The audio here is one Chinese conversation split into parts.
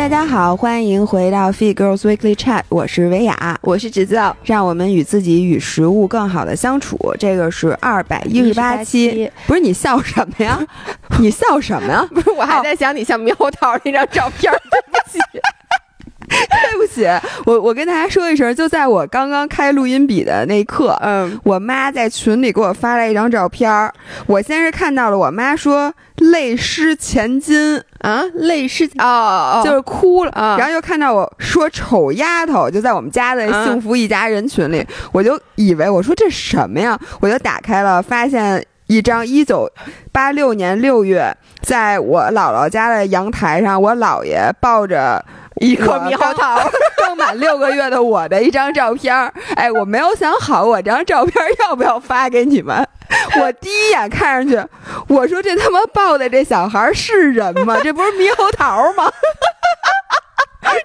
大家好，欢迎回到 Feed Girls Weekly Chat，我是维雅，我是直教，让我们与自己与食物更好的相处。这个是二百一十八期，不是你笑什么呀？你笑什么呀？不是，我还在想你像猕猴桃那张照片，对不起。对不起，我我跟大家说一声，就在我刚刚开录音笔的那一刻，嗯，我妈在群里给我发了一张照片儿。我先是看到了，我妈说泪湿前襟啊，泪湿哦，就是哭了，啊然后又看到我说丑丫头，就在我们家的幸福一家人群里，我就以为我说这什么呀？我就打开了，发现一张一九八六年六月，在我姥姥家的阳台上，我姥爷抱着。一颗猕猴桃，刚满六个月的我的一张照片儿，哎，我没有想好我这张照片要不要发给你们。我第一眼看上去，我说这他妈抱的这小孩是人吗？这不是猕猴桃吗？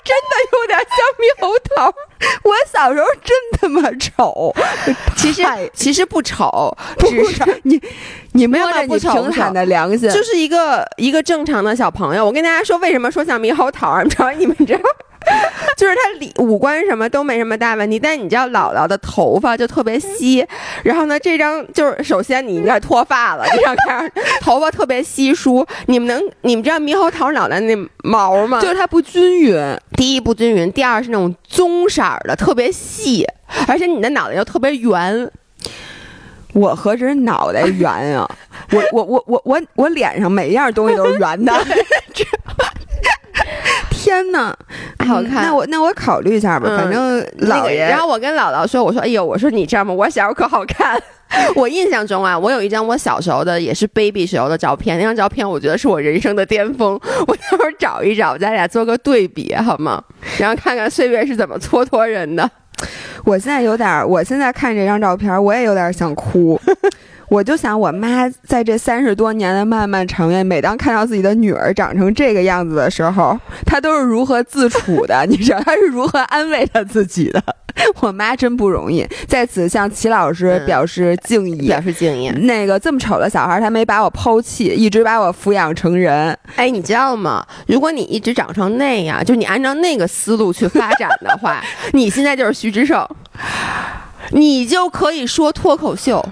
真的有点像猕猴桃。我小时候真他妈丑，其实其实不丑，不只是你你没有摸着不丑平坦的良心，就是一个一个正常的小朋友。我跟大家说，为什么说像猕猴桃？你知道？你们知道？就是他里五官什么都没什么大问题，但你知道姥姥的头发就特别稀，然后呢，这张就是首先你应该脱发了，这张看头发特别稀疏。你们能你们知道猕猴桃脑袋那毛吗？就是它不均匀。第一不均匀，第二是那种棕色的，特别细，而且你的脑袋又特别圆。我何止脑袋圆啊！我我我我我我脸上每一样东西都是圆的。天哪，好看那我那我考虑一下吧，嗯反正那个姥爷。然后我跟姥姥说：“我说，哎呦，我说你知道吗？我小时候可好看。我印象中啊，我有一张我小时候的也是 baby 时候的照片，那张照片我觉得是我人生的巅峰。我待会儿找一找，咱俩做个对比好吗？然后看看岁月是怎么蹉跎人的。我现在有点儿，我现在看这张照片，我也有点想哭。我就想，我妈在这三十多年的漫漫长夜，每当看到自己的女儿长成这个样子的时候，她都是如何自处的？你知道她是如何安慰她自己的？我妈真不容易，在此向齐老师嗯表示敬意。表示敬意。那个这么丑的小孩，他没把我抛弃，一直把我抚养成人。哎，你知道吗？如果你一直长成那样，就你按照那个思路去发展的话，你现在就是徐志胜，你就可以说脱口秀，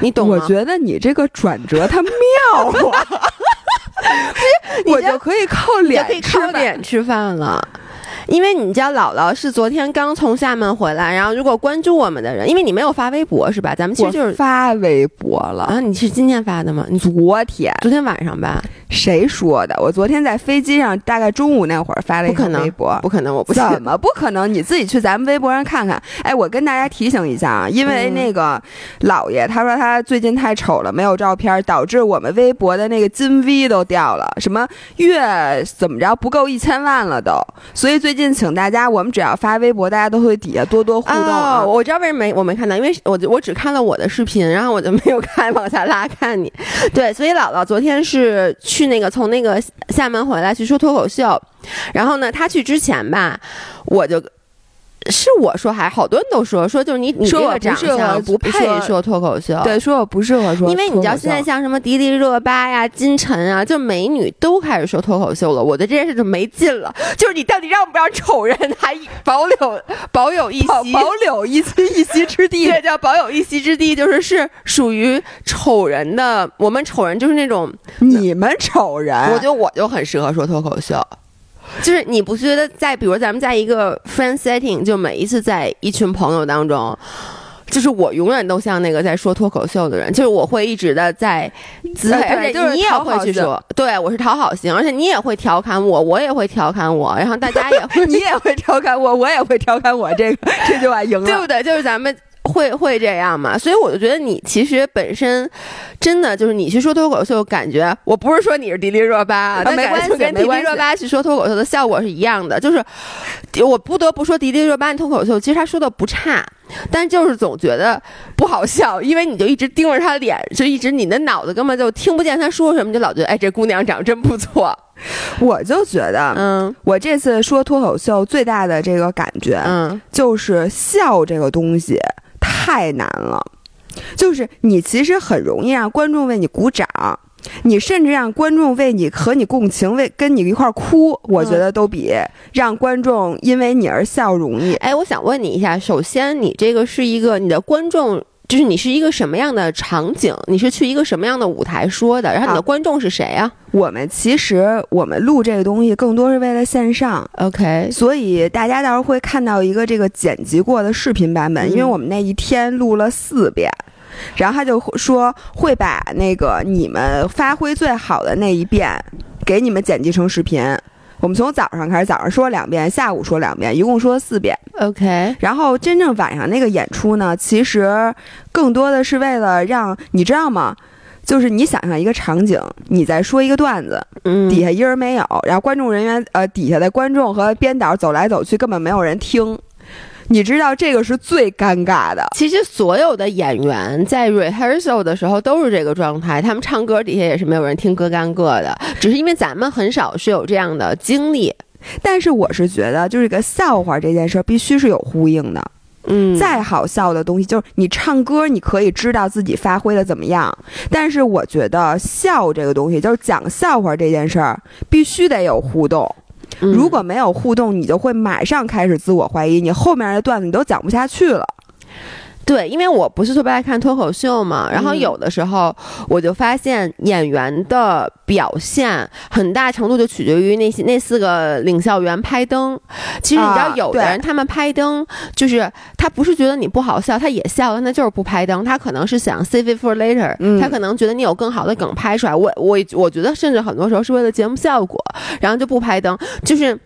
你懂吗？我觉得你这个转折它妙啊！我就可以靠脸吃饭脸吃饭了。因为你家姥姥是昨天刚从厦门回来，然后如果关注我们的人，因为你没有发微博是吧？咱们其实就是发微博了。啊，你是今天发的吗？你昨昨天昨天晚上吧？谁说的？我昨天在飞机上，大概中午那会儿发了一条不可能微博。不可能，我不信。怎么不可能？你自己去咱们微博上看看。哎，我跟大家提醒一下啊，因为嗯那个姥爷他说他最近太丑了，没有照片，导致我们微博的那个金 V 都掉了，什么月怎么着不够一千万了都。所以最近请大家，我们只要发微博，大家都会底下多多互动。哦，我知道为什么没我没看到，因为我我只看了我的视频，然后我就没有看 往下拉看你。对，所以姥姥昨天是去那个从那个厦门回来去说脱口秀，然后呢，她去之前吧，我就。是我说还好多人都说说就是你你这说我个长相不配说说脱口秀，对，说我不适合说因为你知道现在像什么迪丽热巴呀、金晨啊，就美女都开始说脱口秀了。我对这件事就没劲了，就是你到底让不让丑人还保留 保有一席？保保留一席一席之地。这叫保有一席之地，就是是属于丑人的。我们丑人就是那种，你们丑人，我觉得我就很适合说脱口秀。就是你不觉得在比如咱们在一个 friend setting，就每一次在一群朋友当中，就是我永远都像那个在说脱口秀的人，就是我会一直的在滋，对而且就是你也会去说，对我是讨好型，而且你也会调侃我，我也会调侃我，然后大家也会 你也会调侃我，我也会调侃我，这个这句话赢了。对不对？就是咱们会会这样吗，所以我就觉得你其实本身真的就是你去说脱口秀，感觉我不是说你是迪丽热巴啊，但没关系感觉跟迪丽热巴去说脱口秀的效果是一样的，就是我不得不说迪丽热巴的脱口秀，其实她说的不差。但就是总觉得不好笑，因为你就一直盯着她脸，就一直你的脑子根本就听不见她说什么，就老觉得哎，这姑娘长真不错。我就觉得，嗯我这次说脱口秀最大的这个感觉，嗯，就是笑这个东西太难了。就是你其实很容易让观众为你鼓掌，你甚至让观众为你和你共情，为跟你一块儿哭，我觉得都比让观众因为你而笑容易。哎，我想问你一下，首先你这个是一个你的观众。就是你是一个什么样的场景？你是去一个什么样的舞台说的？然后你的观众是谁啊？我们其实我们录这个东西更多是为了线上，OK。所以大家到时候会看到一个这个剪辑过的视频版本，因为我们那一天录了四遍，然后他就说会把那个你们发挥最好的那一遍给你们剪辑成视频。我们从早上开始，早上说两遍，下午说两遍，一共说四遍。OK。然后真正晚上那个演出呢，其实更多的是为了让你知道吗？就是你想象一个场景，你在说一个段子，底下一人没有，然后观众人员呃底下的观众和编导走来走去，根本没有人听。你知道这个是最尴尬的。其实所有的演员在 rehearsal 的时候都是这个状态，他们唱歌底下也是没有人听，各干各的。只是因为咱们很少是有这样的经历。但是我是觉得，就是个笑话这件事儿必须是有呼应的。嗯，再好笑的东西，就是你唱歌，你可以知道自己发挥的怎么样。但是我觉得笑这个东西，就是讲笑话这件事儿，必须得有互动。如果没有互动，你就会马上开始自我怀疑，你后面的段子你都讲不下去了。对，因为我不是特别爱看脱口秀嘛，然后有的时候我就发现演员的表现很大程度就取决于那些那四个领笑员拍灯。其实你知道，有的人他们拍灯，就是他不是觉得你不好笑，他也笑，但他就是不拍灯。他可能是想 save it for later，他可能觉得你有更好的梗拍出来。我我我觉得甚至很多时候是为了节目效果，然后就不拍灯，就是。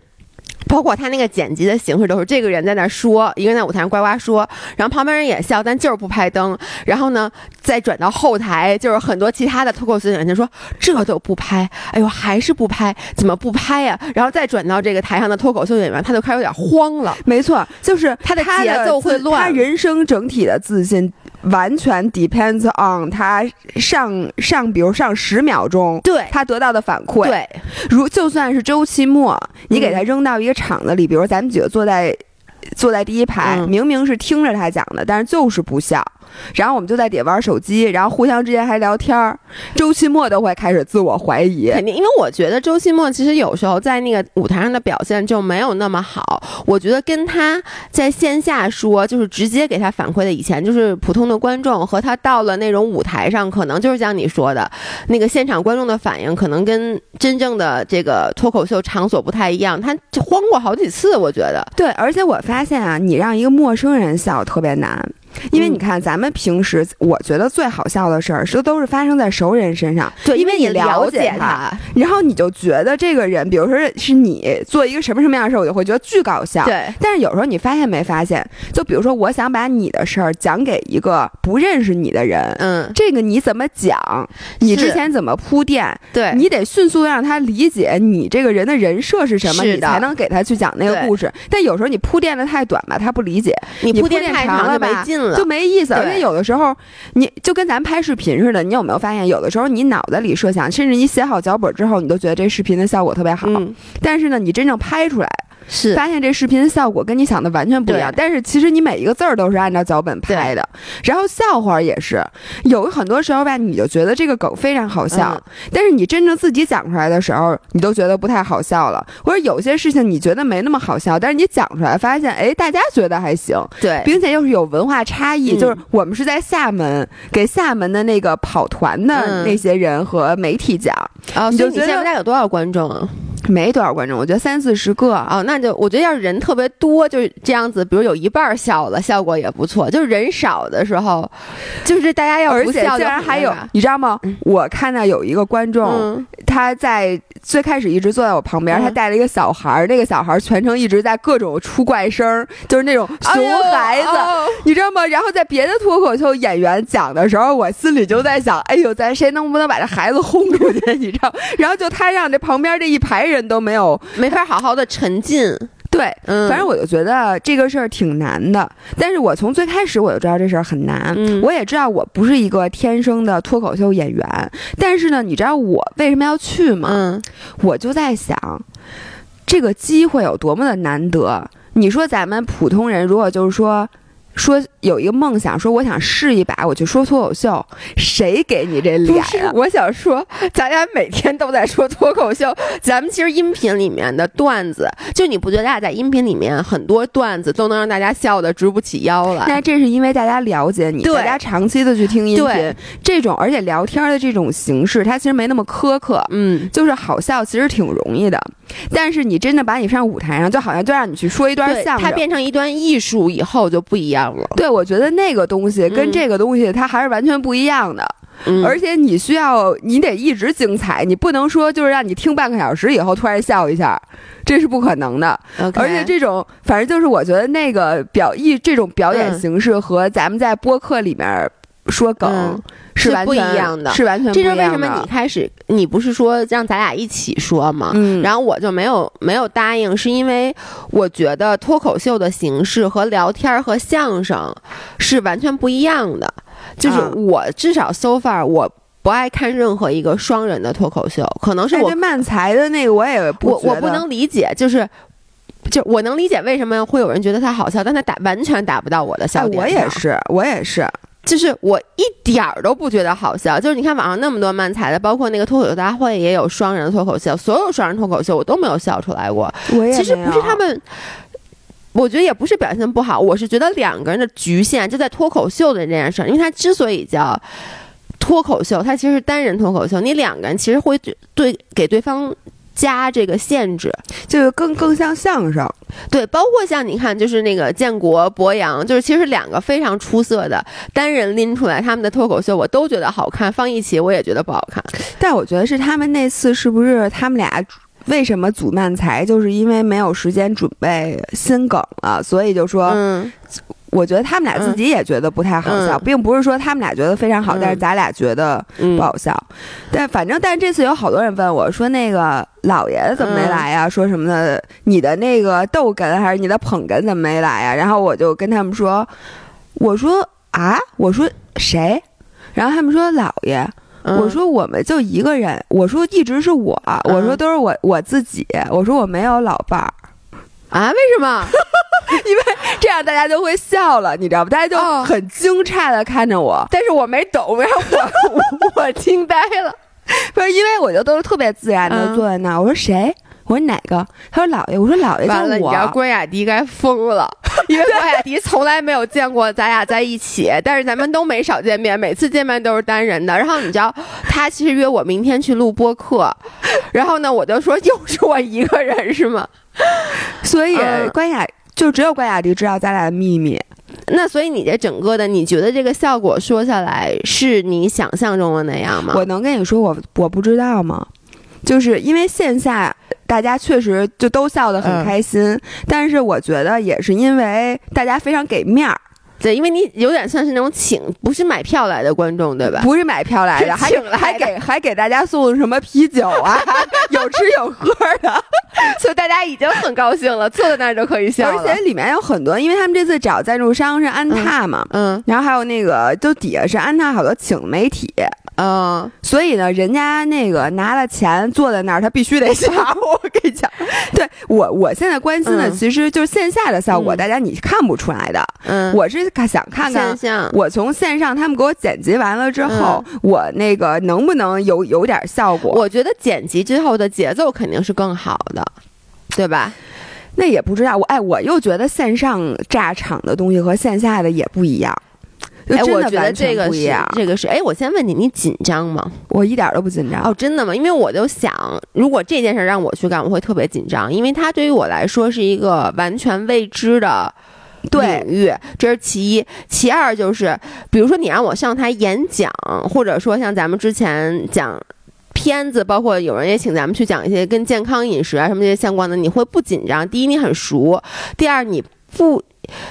包括他那个剪辑的形式都是这个人在那说，一个人在舞台上呱呱说，然后旁边人也笑，但就是不拍灯。然后呢，再转到后台，就是很多其他的脱口秀演员说这都不拍，哎呦还是不拍，怎么不拍呀？然后再转到这个台上的脱口秀演员，他就开始有点慌了。没错，就是他的节奏会乱，他人生整体的自信。完全 depends on 他上上，比如上十秒钟，对。他得到的反馈。对，如就算是周期末，你给他扔到一个场子里，比如咱们几个坐在坐在第一排，明明是听着他讲的，但是就是不笑。然后我们就在底下玩手机，然后互相之间还聊天儿。周期末都会开始自我怀疑，肯定，因为我觉得周期末其实有时候在那个舞台上的表现就没有那么好。我觉得跟他在线下说，就是直接给他反馈的，以前就是普通的观众和他到了那种舞台上，可能就是像你说的，那个现场观众的反应可能跟真正的这个脱口秀场所不太一样。他就慌过好几次，我觉得。对，而且我发发现啊，你让一个陌生人笑特别难。因为你看，咱们平时我觉得最好笑的事儿，是都是发生在熟人身上。对，因为你了解他，然后你就觉得这个人，比如说是你做一个什么什么样的事儿，我就会觉得巨搞笑。对。但是有时候你发现没发现，就比如说我想把你的事儿讲给一个不认识你的人，嗯，这个你怎么讲？你之前怎么铺垫？对，你得迅速让他理解你这个人的人设是什么，你才能给他去讲那个故事。但有时候你铺垫的太短吧，他不理解；你铺垫太长了吧，没劲了，就没意思。因为有的时候，你就跟咱拍视频似的，你有没有发现，有的时候你脑子里设想，甚至你写好脚本之后，你都觉得这视频的效果特别好，但是呢，你真正拍出来。是。发现这视频的效果跟你想的完全不一样，但是其实你每一个字儿都是按照脚本拍的，然后笑话也是，有很多时候吧，你就觉得这个梗非常好笑，但是你真正自己讲出来的时候，你都觉得不太好笑了，或者有些事情你觉得没那么好笑，但是你讲出来发现，哎，大家觉得还行，对，并且又是有文化差异，就是我们是在厦门给厦门的那个跑团的那些人和媒体讲，啊，你就觉得现在有多少观众啊？没多少观众，我觉得三四十个啊，那就我觉得要是人特别多，就是这样子，比如有一半笑了，效果也不错。就是人少的时候，就是大家要不笑，竟然还有，你知道吗？我看到有一个观众，他在最开始一直坐在我旁边，他带了一个小孩儿，那个小孩儿全程一直在各种出怪声，就是那种熊孩子，你知道吗？然后在别的脱口秀演员讲的时候，我心里就在想，哎呦，咱谁能不能把这孩子轰出去？你知道？然后就他让这旁边这一排人。人都没有没法好好的沉浸，对，嗯，反正我就觉得这个事儿挺难的。但是我从最开始我就知道这事儿很难，嗯，我也知道我不是一个天生的脱口秀演员。但是呢，你知道我为什么要去吗？嗯，我就在想，这个机会有多么的难得。你说咱们普通人如果就是说说有一个梦想，说我想试一把，我去说脱口秀，谁给你这脸呀？我想说，咱俩每天都在说脱口秀，咱们其实音频里面的段子，就你不觉得大家在音频里面很多段子都能让大家笑得直不起腰来？那这是因为大家了解你，大家长期的去听音频，这种而且聊天的这种形式，它其实没那么苛刻，嗯，就是好笑，其实挺容易的。但是你真的把你上舞台上，就好像就让你去说一段相声，它变成一段艺术以后就不一样了。对，我觉得那个东西跟这个东西它还是完全不一样的。嗯，而且你需要，你得一直精彩，你不能说就是让你听半个小时以后突然笑一下，这是不可能的。而且这种，反正就是我觉得那个表艺这种表演形式和咱们在播客里面说梗。是不一样的，是完全。这是为什么你开始，你不是说让咱俩一起说吗？嗯，然后我就没有没有答应，是因为我觉得脱口秀的形式和聊天和相声是完全不一样的。就是我至少 so far 我不爱看任何一个双人的脱口秀，可能是我漫才的那个我也不我我不能理解，就是就我能理解为什么会有人觉得他好笑，但他打完全达不到我的笑点。我也是，我也是。就是我一点儿都不觉得好笑，就是你看网上那么多漫才的，包括那个脱口秀大会也有双人脱口秀，所有双人脱口秀我都没有笑出来过。其实不是他们，我觉得也不是表现不好，我是觉得两个人的局限就在脱口秀的这件事儿，因为它之所以叫脱口秀，它其实是单人脱口秀，你两个人其实会对给对方。加这个限制，就是更更像相声，对，包括像你看，就是那个建国、博洋，就是其实两个非常出色的单人拎出来他们的脱口秀，我都觉得好看，放一起我也觉得不好看。但我觉得是他们那次是不是他们俩为什么组漫才，就是因为没有时间准备新梗了，所以就说嗯。我觉得他们俩自己也觉得不太好笑，并不是说他们俩觉得非常好，但是咱俩觉得不好笑。但反正，但是这次有好多人问我说：“那个老爷怎么没来呀？”说什么的，你的那个逗哏还是你的捧哏怎么没来呀？然后我就跟他们说：“我说啊，我说谁？”然后他们说：“老爷。”我说：“我们就一个人。”我说：“一直是我。”我说：“都是我我自己。”我说：“我没有老伴儿。”啊？为什么？因为这样大家就会笑了，你知道不？大家就很惊诧的看着我，但是我没懂，然后我我惊呆了。不是因为我就都是特别自然的坐在那儿。我说谁？我说哪个？他说姥爷。我说姥爷。完了，你知道关雅迪该疯了，因为关雅迪从来没有见过咱俩在一起，但是咱们都没少见面，每次见面都是单人的。然后你知道，他其实约我明天去录播客，然后呢，我就说又是我一个人是吗？所以关雅。就只有关雅迪知道咱俩的秘密，那所以你这整个的，你觉得这个效果说下来是你想象中的那样吗？我能跟你说我我不知道吗？就是因为线下大家确实就都笑得很开心，但是我觉得也是因为大家非常给面儿。对，因为你有点算是那种请，不是买票来的观众，对吧？不是买票来的，还 还给还给大家送什么啤酒啊，有吃有喝的，所以大家已经很高兴了，坐在那儿就可以笑而且里面有很多，因为他们这次找赞助商是安踏嘛，嗯，然后还有那个就底下是安踏好多请媒体。嗯，所以呢，人家那个拿了钱坐在那儿，他必须得笑。我跟你讲，对我我现在关心的其实就是线下的效果，大家你看不出来的。嗯，我是想看看我从线上他们给我剪辑完了之后，我那个能不能有有点效果？我觉得剪辑之后的节奏肯定是更好的，对吧？那也不知道，我哎，我又觉得线上炸场的东西和线下的也不一样。哎，我觉得这个是这个是哎，我先问你，你紧张吗？我一点都不紧张哦，真的吗？因为我就想，如果这件事让我去干，我会特别紧张，因为它对于我来说是一个完全未知的领域，这是其一。其二就是，比如说你让我上台演讲，或者说像咱们之前讲片子，包括有人也请咱们去讲一些跟健康饮食啊什么这些相关的，你会不紧张？第一，你很熟；第二，你不。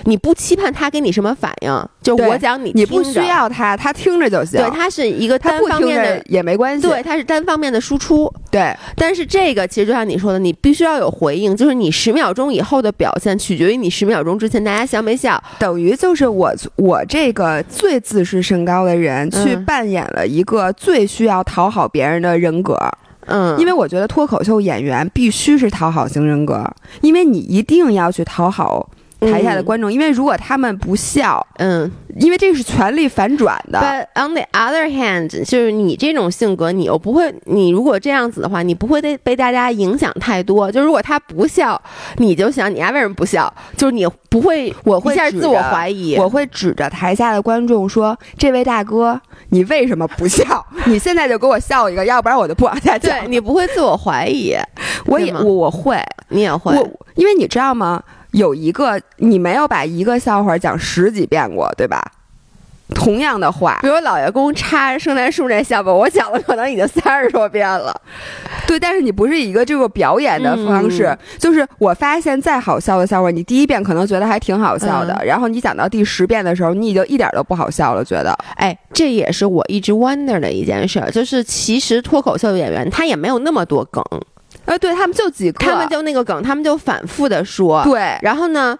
你不期盼他给你什么反应，就我讲你，你不需要他，他听着就行。对，他是一个单方面的也没关系。对，他是单方面的输出。对，但是这个其实就像你说的，你必须要有回应，就是你十秒钟以后的表现取决于你十秒钟之前大家笑没笑。等于就是我我这个最自视甚高的人去扮演了一个最需要讨好别人的人格。嗯，因为我觉得脱口秀演员必须是讨好型人格，因为你一定要去讨好。台下的观众，因为如果他们不笑，嗯，因为这个是权力反转的。But on the other hand，就是你这种性格，你又不会，你如果这样子的话，你不会被被大家影响太多。就如果他不笑，你就想你丫为什么不笑？就是你不会，我会一下自我怀疑。我会指着台下的观众说：“这位大哥，你为什么不笑？你现在就给我笑一个，要不然我就不往下讲。对你不会自我怀疑，我也我我会，你也会。因为你知道吗？有一个你没有把一个笑话讲十几遍过，对吧？同样的话，比如老爷公插圣诞树那笑话，我讲了可能已经三十多遍了。对，但是你不是一个这个表演的方式，嗯。就是我发现再好笑的笑话，你第一遍可能觉得还挺好笑的，嗯。然后你讲到第十遍的时候，你已经一点都不好笑了，觉得。哎，这也是我一直 wonder 的一件事儿，就是其实脱口秀演员他也没有那么多梗，呃，对他们就几个，他们就那个梗，他们就反复的说。对然后呢，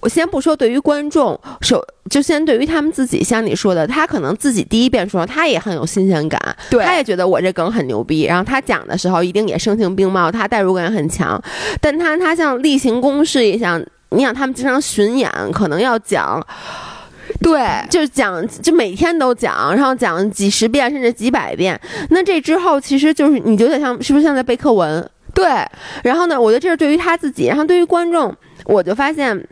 我先不说对于观众，首就先对于他们自己，像你说的，他可能自己第一遍说，他也很有新鲜感，对他也觉得我这梗很牛逼，然后他讲的时候一定也声情并茂，他代入感很强，但他他像例行公事一样。你想，他们经常巡演，可能要讲，对就讲，就每天都讲，然后讲几十遍甚至几百遍。那这之后，其实就是你就有点像，是不是像在背课文？对，然后呢，我觉得这是对于他自己，然后对于观众，我就发现。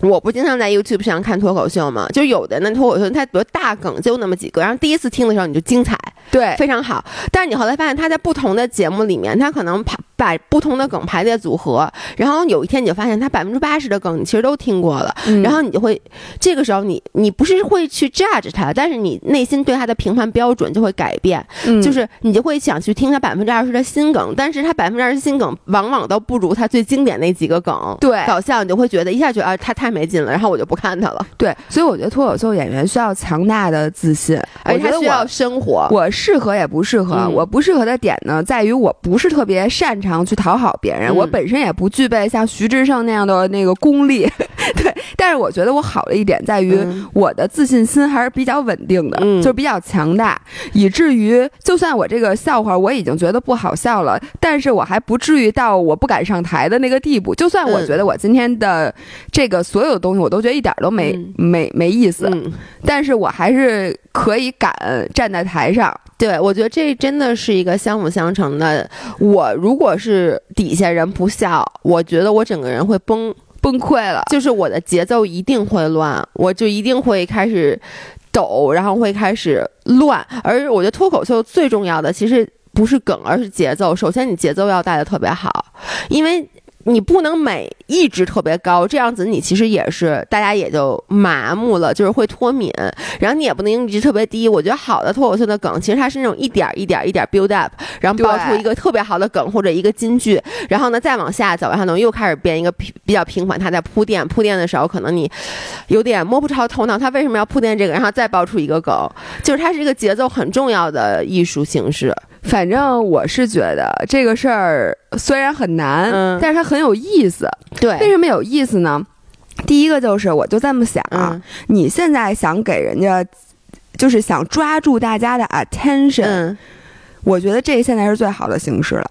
我不经常在 YouTube 上看脱口秀嘛，就有的那脱口秀，它比如大梗就那么几个，然后第一次听的时候你就精彩，对，非常好。但是你后来发现他在不同的节目里面，他可能排把不同的梗排列组合，然后有一天你就发现他百分之八十的梗你其实都听过了，嗯然后你就会这个时候你你不是会去 judge 他，但是你内心对他的评判标准就会改变，嗯就是你就会想去听他百分之二十的新梗，但是他百分之二十新梗往往都不如他最经典那几个梗。对搞笑，你就会觉得一下觉得啊，他太没劲了，然后我就不看他了。对，所以我觉得脱口秀演员需要强大的自信，而且我觉得他需要。生活。我适合也不适合，嗯我不适合的点呢，在于我不是特别擅长去讨好别人，嗯我本身也不具备像徐志胜那样的那个功力，对。但是我觉得我好的一点在于，嗯我的自信心还是比较稳定的，嗯就是比较强大，以至于就算我这个笑话我已经觉得不好笑了，但是我还不至于到我不敢上台的那个地步。就算我嗯觉得我今天的这个所有东西我都觉得一点都没、嗯没没意思，嗯，但是我还是可以敢站在台上。对，我觉得这真的是一个相辅相成的。我如果是底下人不笑，我觉得我整个人会崩，崩溃了，就是我的节奏一定会乱，我就一定会开始抖，然后会开始乱。而我觉得脱口秀最重要的其实不是梗，而是节奏。首先，你节奏要带的特别好，因为。你不能每一直特别高，这样子你其实也是大家也就麻木了，就是会脱敏。然后你也不能一直特别低。我觉得好的脱口秀的梗，其实它是那种一点儿一点儿一点儿 build up，然后爆出一个特别好的梗或者一个金句，然后呢再往下走，然后呢又开始变一个比较平缓，它在铺垫铺垫的时候，可能你有点摸不着头脑，它为什么要铺垫这个，然后再爆出一个梗，就是它是一个节奏很重要的艺术形式。反正我是觉得这个事儿虽然很难，嗯但是它很有意思。对为，什么有意思呢？第一个就是，我就这么想啊，嗯你现在想给人家，就是想抓住大家的 attention，、嗯我觉得这现在是最好的形式了。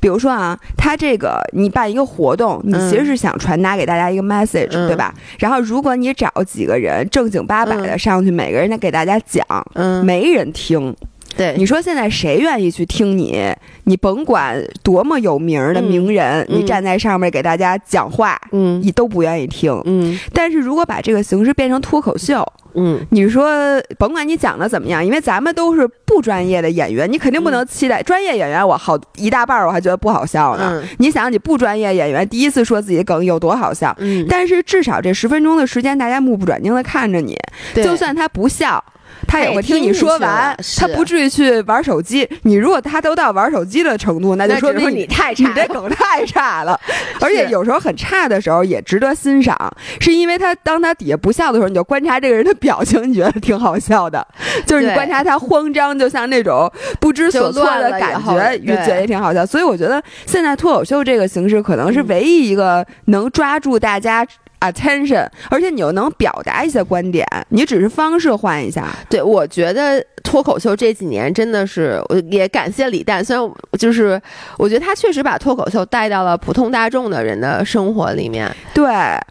比如说啊，他这个你办一个活动，你嗯其实是想传达给大家一个 message，、嗯对吧？然后如果你找几个人正经八百的嗯上去，每个人再给大家讲，嗯，没人听。对，你说现在谁愿意去听你？你甭管多么有名儿的嗯名人，嗯你站在上面给大家讲话，嗯你都不愿意听。嗯但是如果把这个形式变成脱口秀，嗯你说甭管你讲的怎么样，因为咱们都是不专业的演员，你肯定不能期待、专业演员。我好一大半儿我还觉得不好笑呢。嗯你想，你不专业演员第一次说自己的梗有多好笑？嗯，但是至少这十分钟的时间，大家目不转睛的看着你，就算他不笑。他也会听你说完他不至于去玩手机。你如果他都到玩手机的程度，那就说明你太你。这梗太差了。而且有时候很差的时候也值得欣赏，是因为他当他底下不笑的时候，你就观察这个人的表情，你觉得挺好笑的。就是你观察他慌张，就像那种不知所措的感觉，也觉得也挺好笑。所以我觉得现在脱口秀这个形式可能是嗯唯一一个能抓住大家 attention，而且你又能表达一些观点，你只是方式换一下。对，我觉得脱口秀这几年真的是，我也感谢李诞，虽然就是我觉得他确实把脱口秀带到了普通大众的人的生活里面。对，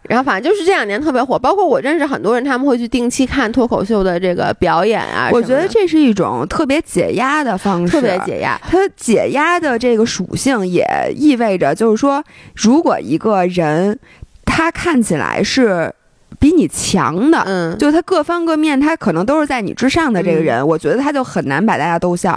然后反正就是这两年特别火，包括我认识很多人，他们会去定期看脱口秀的这个表演啊。我觉得这是一种特别解压的方式，特别解压。它解压的这个属性也意味着，就是说，如果一个人他看起来是。比你强的，嗯，就他各方各面，他可能都是在你之上的这个人，我觉得他就很难把大家逗笑。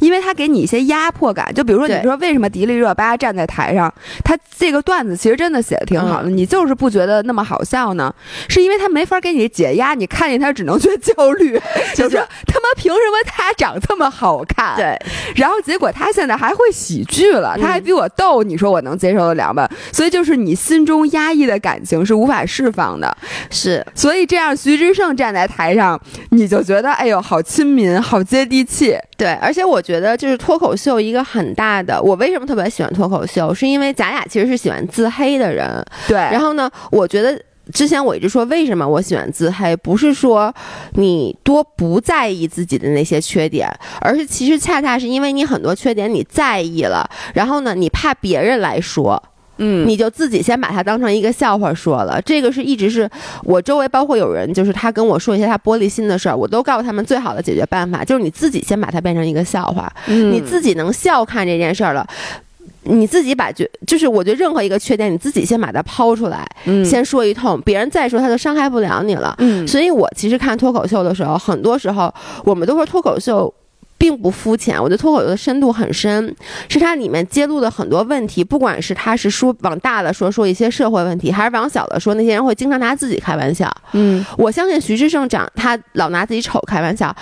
因为他给你一些压迫感，就比如说，你说为什么迪丽热巴站在台上，他这个段子其实真的写的挺好的，你就是不觉得那么好笑呢？是因为他没法给你解压，你看见他只能觉得焦虑，就是。他妈凭什么他长这么好看？对，然后结果他现在还会喜剧了，他还比我逗，你说我能接受得了吗？所以就是你心中压抑的感情是无法释放的，是，所以这样徐志胜站在台上，你就觉得哎呦好亲民，好接地气，对，而且。且我觉得就是脱口秀一个很大的，我为什么特别喜欢脱口秀，是因为咱俩其实是喜欢自黑的人，对。然后呢，我觉得之前我一直说为什么我喜欢自黑，不是说你多不在意自己的那些缺点，而是其实恰恰是因为你很多缺点你在意了，然后呢，你怕别人来说。嗯，你就自己先把它当成一个笑话说了。这个是一直是我周围包括有人，就是他跟我说一些他玻璃心的事儿，我都告诉他们最好的解决办法就是你自己先把它变成一个笑话，你自己能笑看这件事儿了，你自己把觉就是我觉得任何一个缺点，你自己先把它抛出来，先说一通，别人再说他就伤害不了你了。嗯，所以我其实看脱口秀的时候，很多时候我们都说脱口秀。并不肤浅，我觉得脱口秀的深度很深，是它里面揭露的很多问题，不管是他是说往大了说说一些社会问题，还是往小了说那些人会经常拿自己开玩笑。嗯，我相信徐志胜长他老拿自己丑开玩笑。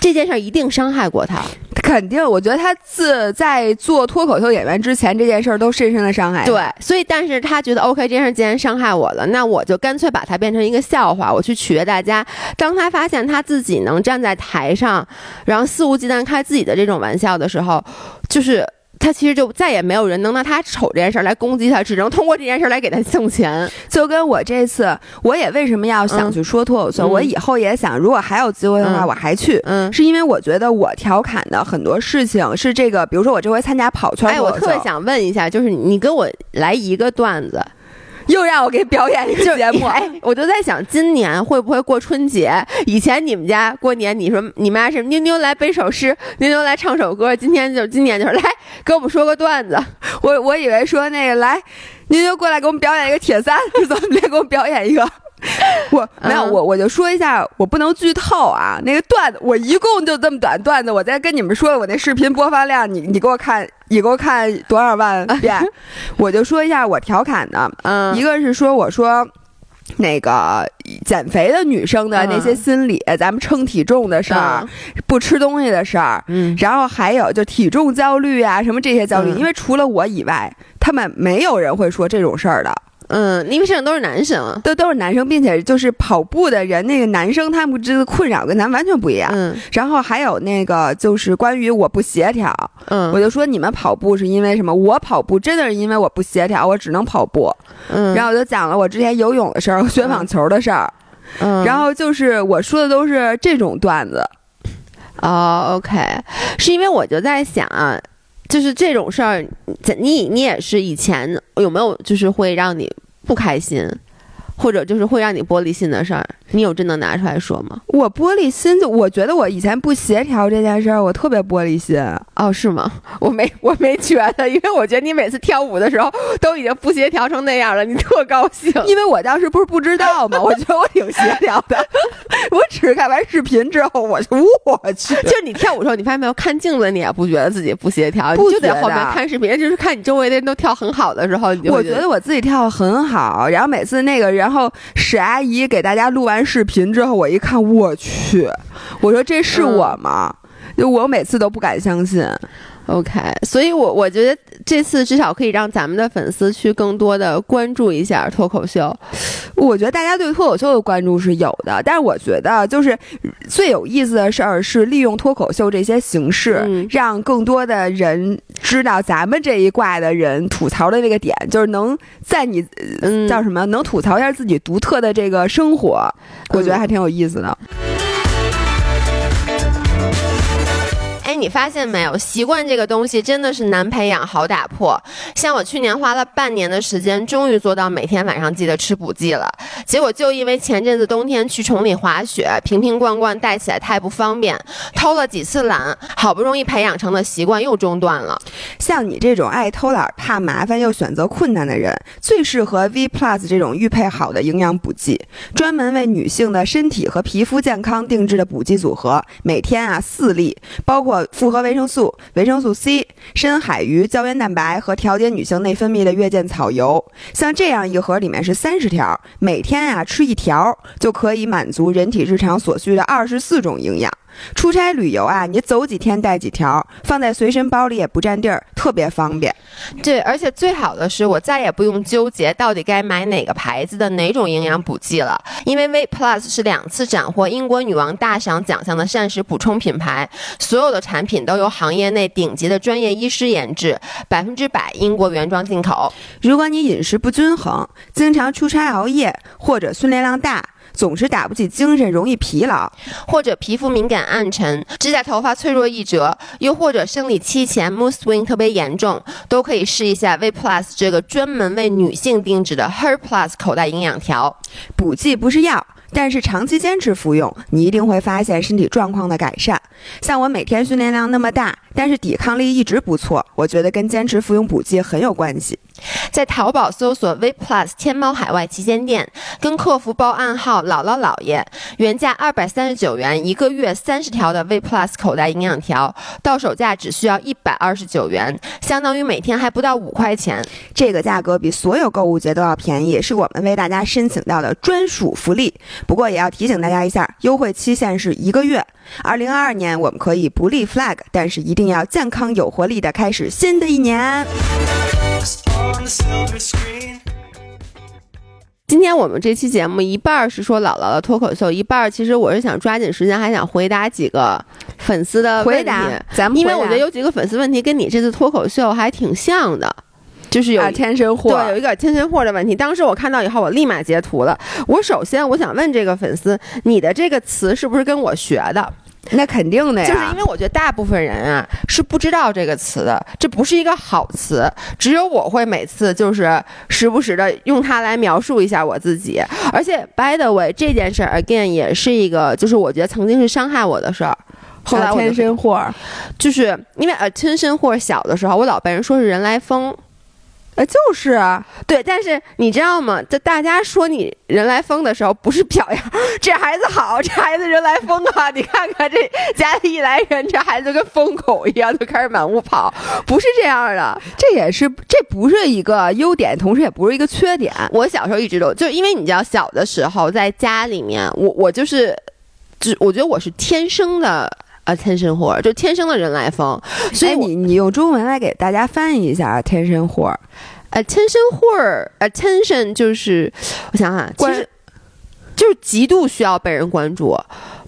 这件事一定伤害过他，肯定。我觉得他自在做脱口秀演员之前，这件事儿都深深的伤害。对，所以但是他觉得 OK，这件事既然伤害我了，那我就干脆把它变成一个笑话，我去取悦大家。当他发现他自己能站在台上，然后肆无忌惮开自己的这种玩笑的时候，就是。他其实就再也没有人能拿他丑这件事儿来攻击他，只能通过这件事儿来给他挣钱。就跟我这次，我也为什么要想去说脱口秀？我以后也想，如果还有机会的话，我还去。嗯，是因为我觉得我调侃的很多事情是这个，比如说我这回参加跑圈，哎，我特别想问一下，就是你给我来一个段子。又让我给表演一个节目，哎，我就在想，今年会不会过春节？以前你们家过年，你说你妈是妞妞来背首诗，妞妞来唱首歌，今天就今年就是 来给我们说个段子。我我以为说那个来，妞妞过来给我们表演一个铁三，怎么来给我们表演一个？我没有，我我就说一下，我不能剧透啊。那个段子，我一共就这么短段子，我再跟你们说，我那视频播放量，你你给我看，你给我看多少万遍？我就说一下我调侃的，嗯，一个是说我说那个减肥的女生的那些心理，咱们称体重的事儿，不吃东西的事儿，嗯，然后还有就体重焦虑啊，什么这些焦虑，因为除了我以外，他们没有人会说这种事儿的。嗯，因为现在都是男生，都都是男生，并且就是跑步的人，那个男生他们这个困扰跟咱完全不一样。嗯，然后还有那个就是关于我不协调，嗯，我就说你们跑步是因为什么？我跑步真的是因为我不协调，我只能跑步。嗯，然后我就讲了我之前游泳的事儿，学网球的事儿。嗯，然后就是我说的都是这种段子。哦，OK，是因为我就在想。就是这种事儿，你你也是以前有没有就是会让你不开心，或者就是会让你玻璃心的事儿？你有真能拿出来说吗？我玻璃心，就我觉得我以前不协调这件事儿，我特别玻璃心。哦，是吗？我没，我没觉得，因为我觉得你每次跳舞的时候都已经不协调成那样了，你特高兴。因为我当时不是不知道吗？我觉得我挺协调的。我只是看完视频之后，我就我去。就是你跳舞的时候，你发现没有？看镜子你也不觉得自己不协调，你就在后面看视频，就是看你周围的人都跳很好的时候，我觉得我自己跳的很好。然后每次那个，然后史阿姨给大家录完。视频之后，我一看，我去，我说这是我吗？就我每次都不敢相信。OK，所以，我我觉得这次至少可以让咱们的粉丝去更多的关注一下脱口秀。我觉得大家对脱口秀的关注是有的，但是我觉得就是最有意思的事儿是利用脱口秀这些形式，嗯让更多的人知道咱们这一挂的人吐槽的那个点，就是能在你、呃嗯叫什么，能吐槽一下自己独特的这个生活，我觉得还挺有意思的。你发现没有？习惯这个东西真的是难培养，好打破。像我去年花了半年的时间，终于做到每天晚上记得吃补剂了。结果就因为前阵子冬天去崇礼滑雪，瓶瓶罐罐带起来太不方便，偷了几次懒，好不容易培养成的习惯又中断了。像你这种爱偷懒、怕麻烦又选择困难的人，最适合 V Plus 这种预配好的营养补剂，专门为女性的身体和皮肤健康定制的补剂组合，每天啊四粒，包括复合维生素、维生素 C、深海鱼胶原蛋白和调节女性内分泌的月见草油。像这样一盒里面是三十条，每天啊吃一条，就可以满足人体日常所需的二十四种营养。出差旅游啊，你走几天带几条，放在随身包里也不占地儿，特别方便。对，而且最好的是，我再也不用纠结到底该买哪个牌子的哪种营养补剂了，因为 V Plus 是两次斩获英国女王大赏奖项的膳食补充品牌，所有的产品都由行业内顶级的专业医师研制，百分之百英国原装进口。如果你饮食不均衡，经常出差熬夜，或者训练量大，总是打不起精神，容易疲劳，或者皮肤敏感暗沉、指甲头发脆弱易折，又或者生理期前 mood swing 特别严重，都可以试一下 V Plus 这个专门为女性定制的 Her Plus 口袋营养条。补剂不是药。但是长期坚持服用，你一定会发现身体状况的改善。像我每天训练量那么大，但是抵抗力一直不错，我觉得跟坚持服用补剂很有关系。在淘宝搜索 V Plus 天猫海外旗舰店，跟客服报暗号“姥姥姥爷”，原价二百三十九元一个月三十条的 V Plus 口袋营养条，到手价只需要一百二十九元，相当于每天还不到五块钱。这个价格比所有购物节都要便宜，是我们为大家申请到的专属福利。不过也要提醒大家一下，优惠期限是一个月。二零二二年我们可以不立 flag，但是一定要健康有活力的开始新的一年。今天我们这期节目一半儿是说姥姥的脱口秀，一半儿其实我是想抓紧时间，还想回答几个粉丝的问题回答，咱们因为我觉得有几个粉丝问题跟你这次脱口秀还挺像的，就是有啊，天生货，对，有一个天生货的问题。当时我看到以后，我立马截图了。我首先我想问这个粉丝，你的这个词是不是跟我学的？那肯定的呀，就是因为我觉得大部分人啊是不知道这个词的，这不是一个好词。只有我会每次就是时不时的用它来描述一下我自己。而且，by the way，这件事 again 也是一个，就是我觉得曾经是伤害我的事儿。后来我天生货，就是因为 attention 或者小的时候，我老被人说是人来疯。呃，就是啊，对，但是你知道吗？在大家说你人来疯的时候，不是表扬这孩子好，这孩子人来疯啊！你看看这家里一来人，这孩子跟疯狗一样，就开始满屋跑，不是这样的。这也是这不是一个优点，同时也不是一个缺点。我小时候一直都就因为你知道，小的时候在家里面，我我就是，就我觉得我是天生的 attention whore，就天生的人来疯，所以哎你你用中文来给大家翻译一下啊，天生货。attention whore attention 就是我想想，其实就是极度需要被人关注，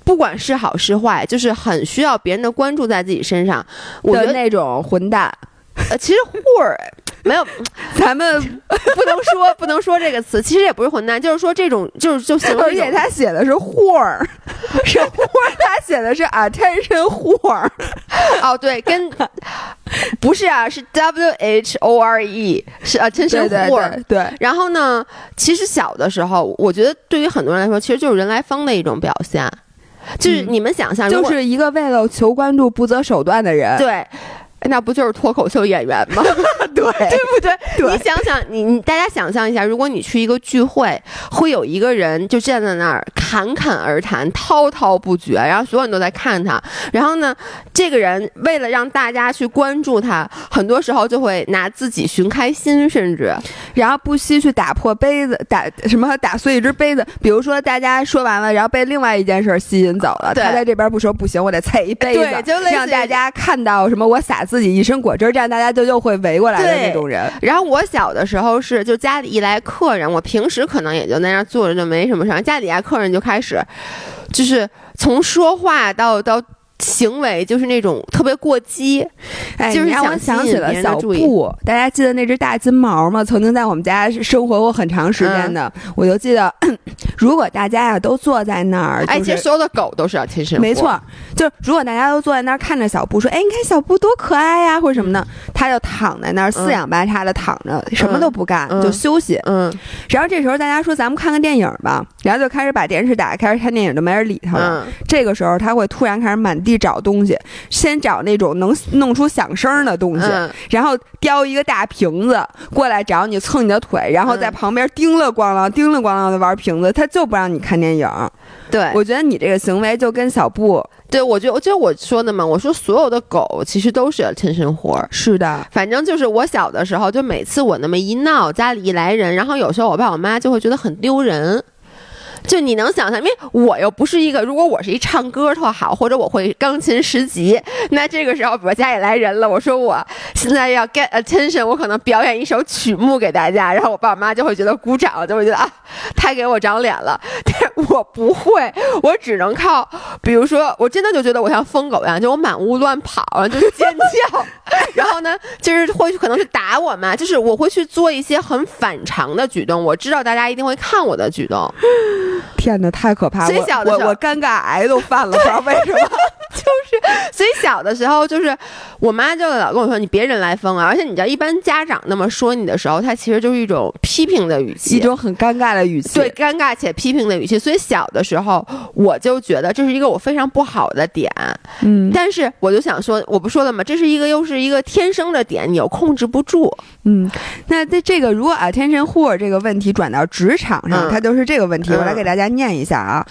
不管是好是坏，就是很需要别人的关注在自己身上。我觉得的那种混蛋，呃，其实 whore 没有 咱们不能说 不能说这个词，其实也不是混蛋，就是说这种就是就形容 而且他写的是货儿，是货儿，他写的是 attention 货儿。哦，对，跟不是啊，是 W H O R E，是 attention 对对 whore。对对，然后呢，其实小的时候，我觉得对于很多人来说，其实就是人来疯的一种表现。就是嗯你们想象，如果就是一个为了求关注不择手段的人。对，那不就是脱口秀演员吗？对 对不对？对你想想，你你大家想象一下，如果你去一个聚会，会有一个人就站在那儿侃侃而谈，滔滔不绝，然后所有人都在看他。然后呢，这个人为了让大家去关注他，很多时候就会拿自己寻开心，甚至然后不惜去打破杯子，打什么打碎一只杯子。比如说，大家说完了，然后被另外一件事吸引走了，他在这边不说不行，我得踩一杯子，让大家看到什么我洒自己一身果汁这样，大家就又会围过来的那种人。然后我小的时候是，就家里一来客人，我平时可能也就在那儿坐着，就没什么事儿。家里来客人就开始，就是从说话到到行为，就是那种特别过激。哎，就是让我想起了小布，大家记得那只大金毛吗？曾经在我们家生活过很长时间的，我就记得，如果大家呀都坐在那儿，哎，就是其实所有的狗都是要亲身，没错，，就是如果大家都坐在那儿看着小布，说：“哎，你看小布多可爱呀、或者什么的，它就躺在那儿四仰八叉的躺着，什么都不干，嗯就休息。嗯然后这时候大家说：“咱们看个电影吧。”然后就开始把电视打开，开始看电影，就没人理它了。嗯，这个时候它会突然开始满地找东西，先找那种能弄出响声的东西，嗯然后叼一个大瓶子过来找你蹭你的腿，然后在嗯旁边叮了咣啷、叮了咣啷的玩瓶子，他就不让你看电影。对，我觉得你这个行为就跟小布对我觉得，就我说的嘛，我说所有的狗其实都是要亲生活儿。是的，反正就是我小的时候，就每次我那么一闹，家里一来人，然后有时候我爸我妈就会觉得很丢人。就你能想象，因为我又不是一个，如果我是一唱歌特好，或者我会钢琴十级，那这个时候，比如家里来人了，我说我现在要 get attention，我可能表演一首曲目给大家，然后我爸我妈就会觉得鼓掌，就会觉得啊，太给我长脸了。但是我不会，我只能靠，比如说，我真的就觉得我像疯狗一样，就我满屋乱跑，就尖叫，然后呢，就是会可能是打我嘛，就是我会去做一些很反常的举动，我知道大家一定会看我的举动，天哪，太可怕了！我我我尴尬癌都犯了，不知道为什么。所以小的时候就是我妈就老跟我说你别人来疯啊，而且你知道一般家长那么说你的时候，他其实就是一种批评的语气，一种很尴尬的语气。对，尴尬且批评的语气，所以小的时候我就觉得这是一个我非常不好的点，嗯但是我就想说，我不说了吗？这是一个又是一个天生的点，你又控制不住。嗯，那这这个如果 attention whore 这个问题转到职场上，嗯它就是这个问题。我来嗯给大家念一下啊，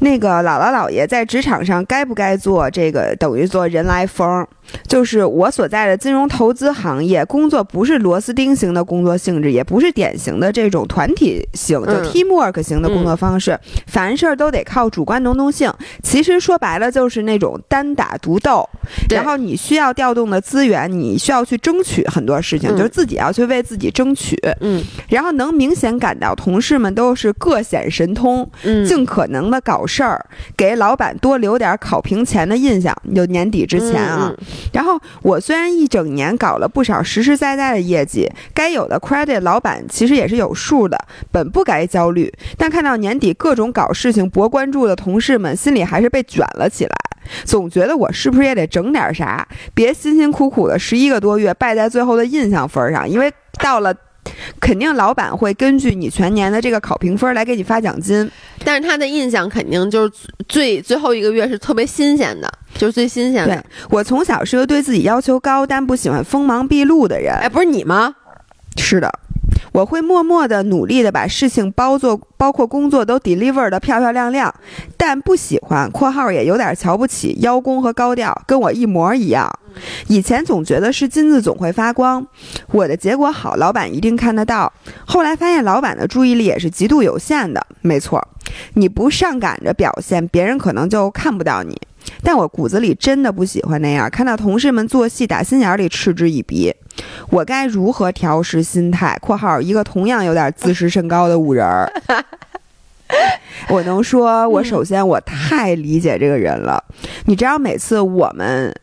那个姥姥姥爷在职场上该不该做这个等于做人来疯？就是我所在的金融投资行业，工作不是螺丝钉型的工作性质，也不是典型的这种团体型，就嗯。teamwork 型的工作方式，凡事都得靠主观能动性。其实说白了就是那种单打独斗，然后你需要调动的资源，你需要去争取很多事情，嗯。就是自己要去为自己争取，嗯。然后能明显感到同事们都是各显神通，嗯，尽可能的搞事儿，给老板多留点考评前的印象。就年底之前啊，嗯然后我虽然一整年搞了不少实实在在的业绩，该有的 credit 老板其实也是有数的，本不该焦虑，但看到年底各种搞事情博关注的同事们，心里还是被卷了起来。总觉得我是不是也得整点啥？别辛辛苦苦的十一个多月败在最后的印象分上，因为到了。肯定老板会根据你全年的这个考评分来给你发奖金。但是他的印象肯定就是最最后一个月是特别新鲜的，就是最新鲜对的。我从小是个对自己要求高但不喜欢锋芒毕露的人。哎，不是你吗？是的，我会默默的努力的把事情包做，包括工作都 deliver 的漂漂亮亮，但不喜欢（括号也有点瞧不起）邀功和高调，跟我一模一样。以前总觉得是金子总会发光，我的结果好，老板一定看得到。后来发现老板的注意力也是极度有限的。没错，你不上赶着表现，别人可能就看不到你。但我骨子里真的不喜欢那样，看到同事们做戏，打心眼里嗤之以鼻。我该如何调试心态？（括号一个同样有点自视甚高的五人儿） 我能说，我首先我太理解这个人了。你知道，每次我们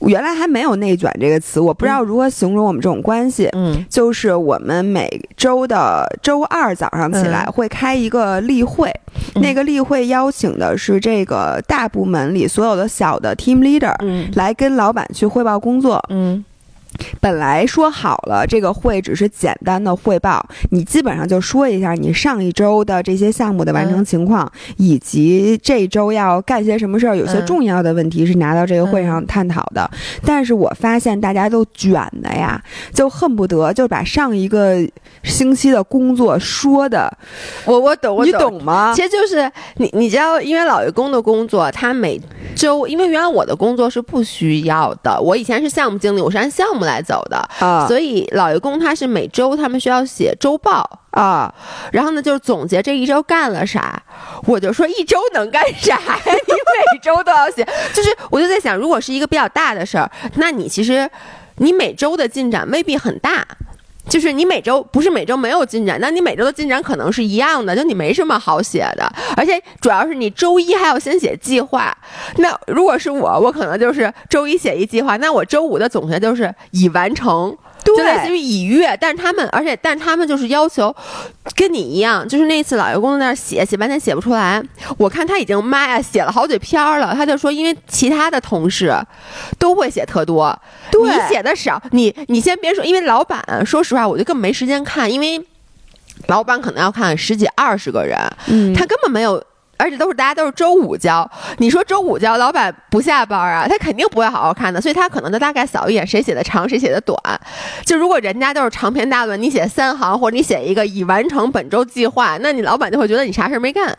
原来还没有“内卷”这个词，我不知道如何形容我们这种关系。嗯就是我们每周的周二早上起来嗯会开一个例会，嗯那个例会邀请的是这个大部门里所有的小的 team leader 嗯来跟老板去汇报工作。嗯本来说好了，这个会只是简单的汇报，你基本上就说一下你上一周的这些项目的完成情况，以及这周要干些什么事儿。有些嗯重要的问题是拿到这个会上探讨的。但是我发现大家都卷的呀，就恨不得就把上一个星期的工作说的，我我懂，我你懂吗？其实就是你，你知道，因为老员工的工作，他每周，因为原来我的工作是不需要的，我以前是项目经理，我是按项目来走的，啊所以老爷公他是每周他们需要写周报。啊，然后呢，就是总结这一周干了啥，我就说一周能干啥呀？你每周都要写，就是我就在想，如果是一个比较大的事儿，那你其实你每周的进展未必很大。就是你每周不是每周没有进展，那你每周的进展可能是一样的，就你没什么好写的，而且主要是你周一还要先写计划。那如果是我，我可能就是周一写一计划，那我周五的总结就是已完成。就类似于已阅，但是他们，而且但他们就是要求跟你一样，就是那次老员工在那儿写写半天写不出来，我看他已经妈呀写了好几篇了，他就说因为其他的同事都会写特多，你写的少，你你先别说，因为老板说实话我就更没时间看，因为老板可能要看十几二十个人，嗯他根本没有。而且都是大家都是周五交，你说周五交，老板不下班啊，他肯定不会好好看的，所以他可能就大概扫一眼谁写的长，谁写的短。就如果人家都是长篇大论，你写三行或者你写一个已完成本周计划，那你老板就会觉得你啥事儿没干。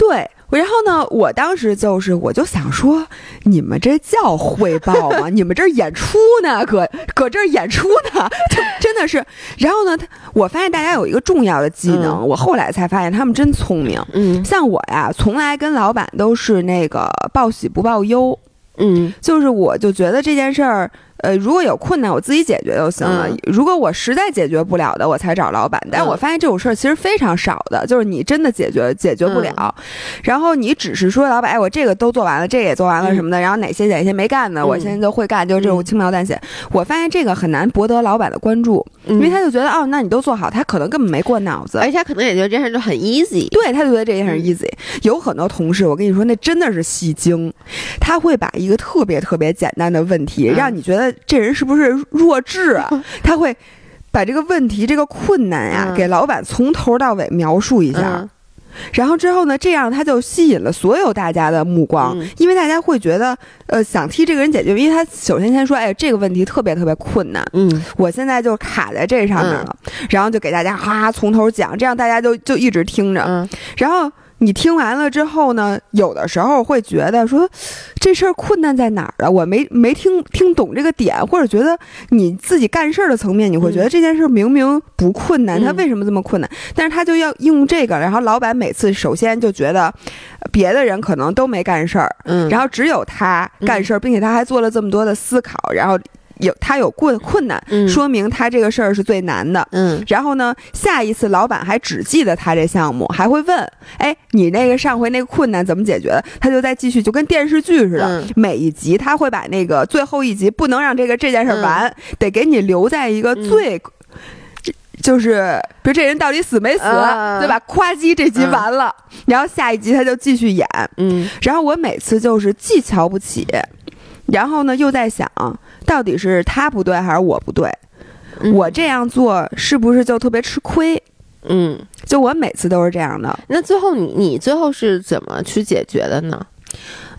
对。然后呢，我当时就是，我就想说，你们这叫汇报吗？你们这儿演出呢，搁搁这儿演出呢，就真的是。然后呢，他我发现大家有一个重要的技能，嗯我后来才发现他们真聪明。嗯像我呀，从来跟老板都是那个报喜不报忧，嗯就是我就觉得这件事儿，呃，如果有困难我自己解决就行了。嗯如果我实在解决不了的，我才找老板。但嗯我发现这种事儿其实非常少的，就是你真的解决解决不了，嗯然后你只是说老板，哎，我这个都做完了，这个也做完了嗯什么的，然后哪些哪些没干的，嗯我现在就会干，就是这种嗯轻描淡写。我发现这个很难博得老板的关注，嗯，因为他就觉得哦，那你都做好，他可能根本没过脑子而。且他可能也觉得这事儿就很 easy。对，他就觉得这件事儿嗯 easy。有很多同事，我跟你说，那真的是戏精，他会把一个特别特别简单的问题，嗯让你觉得这人是不是弱智啊？他会把这个问题、这个困难呀、嗯。给老板从头到尾描述一下。嗯。然后之后呢，这样他就吸引了所有大家的目光，嗯。因为大家会觉得，呃，想替这个人解决，因为他首先先说，哎，这个问题特别特别困难，嗯。我现在就卡在这上面了，然后就给大家哈从头讲，这样大家就就一直听着，嗯。然后你听完了之后呢，有的时候会觉得说，这事儿困难在哪儿啊？我没没听听懂这个点，或者觉得你自己干事儿的层面，你会觉得这件事明明不困难，嗯他为什么这么困难？但是他就要用这个，然后老板每次首先就觉得呃别的人可能都没干事儿，嗯，然后只有他干事儿，并且他还做了这么多的思考，然后有他有困困难，嗯说明他这个事儿是最难的。嗯然后呢，下一次老板还只记得他这项目，还会问：“哎，你那个上回那个困难怎么解决的？”他就再继续，就跟电视剧似的，嗯每一集他会把那个最后一集不能让这个这件事儿完，得给你留在一个嗯最。就是，比如这人到底死没死，嗯对吧？夸叽这集完了，然后下一集他就继续演。嗯然后我每次就是既瞧不起，然后呢又在想，到底是他不对还是我不对？嗯我这样做是不是就特别吃亏？嗯，就我每次都是这样的。那最后你你最后是怎么去解决的呢？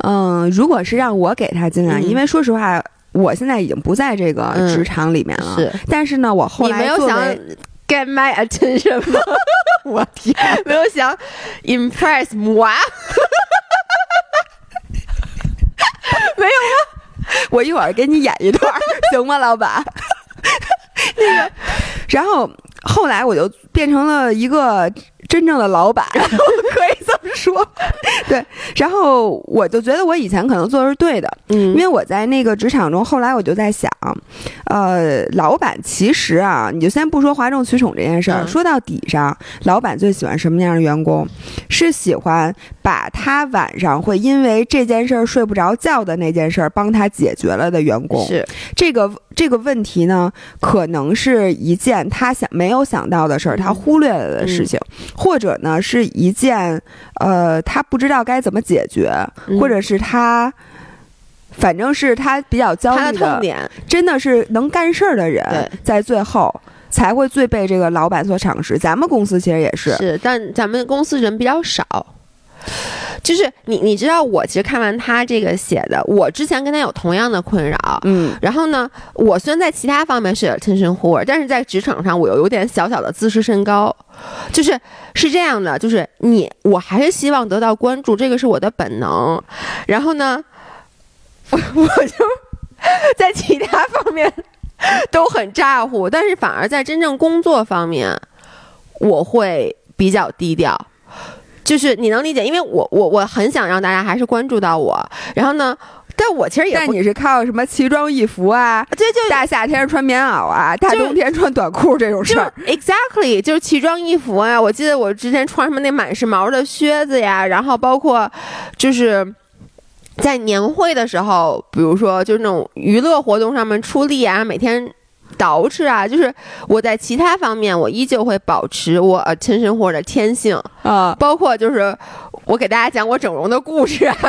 嗯，如果是让我给他进来，嗯因为说实话，我现在已经不在这个嗯职场里面了。是但是呢，我后来作没有想 get my attention 吗？我天，没有想 impress 我。我一会儿给你演一段儿，行吗，老板？那个，然后后来我就变成了一个真正的老板，可以这么说。对，然后我就觉得我以前可能做的是对的，嗯因为我在那个职场中，后来我就在想，呃，老板其实啊，你就先不说哗众取宠这件事儿，嗯说到底上，老板最喜欢什么样的员工？是喜欢把他晚上会因为这件事儿睡不着觉的那件事儿帮他解决了的员工。是这个这个问题呢，可能是一件他想没有想到的事儿，他嗯忽略了的事情，或者呢是一件呃他不知道该怎么解决，嗯或者是他。反正是他比较焦他虑的痛点，真的是能干事儿的人，在最后才会最被这个老板所赏识。咱们公司其实也是，是，但咱们公司人比较少。就是你，你知道，我其实看完他这个写的，我之前跟他有同样的困扰。嗯然后呢，我虽然在其他方面是 attention whore，但是在职场上我又有点小小的自视甚高。就是是这样的，就是你，我还是希望得到关注，这个是我的本能。然后呢，我 我就在其他方面都很咋呼，但是反而在真正工作方面，我会比较低调。就是你能理解，因为我我我很想让大家还是关注到我，然后呢，但我其实也不但你是靠什么奇装异服啊？对就大夏天穿棉袄啊，大冬天穿短裤这种事儿，exactly 就是奇装异服啊！我记得我之前穿什么那满是毛的靴子呀，然后包括就是在年会的时候，比如说就是那种娱乐活动上面出力啊，每天。捯饬啊，就是我在其他方面，我依旧会保持我 attention 或者天性，啊，包括就是我给大家讲我整容的故事啊，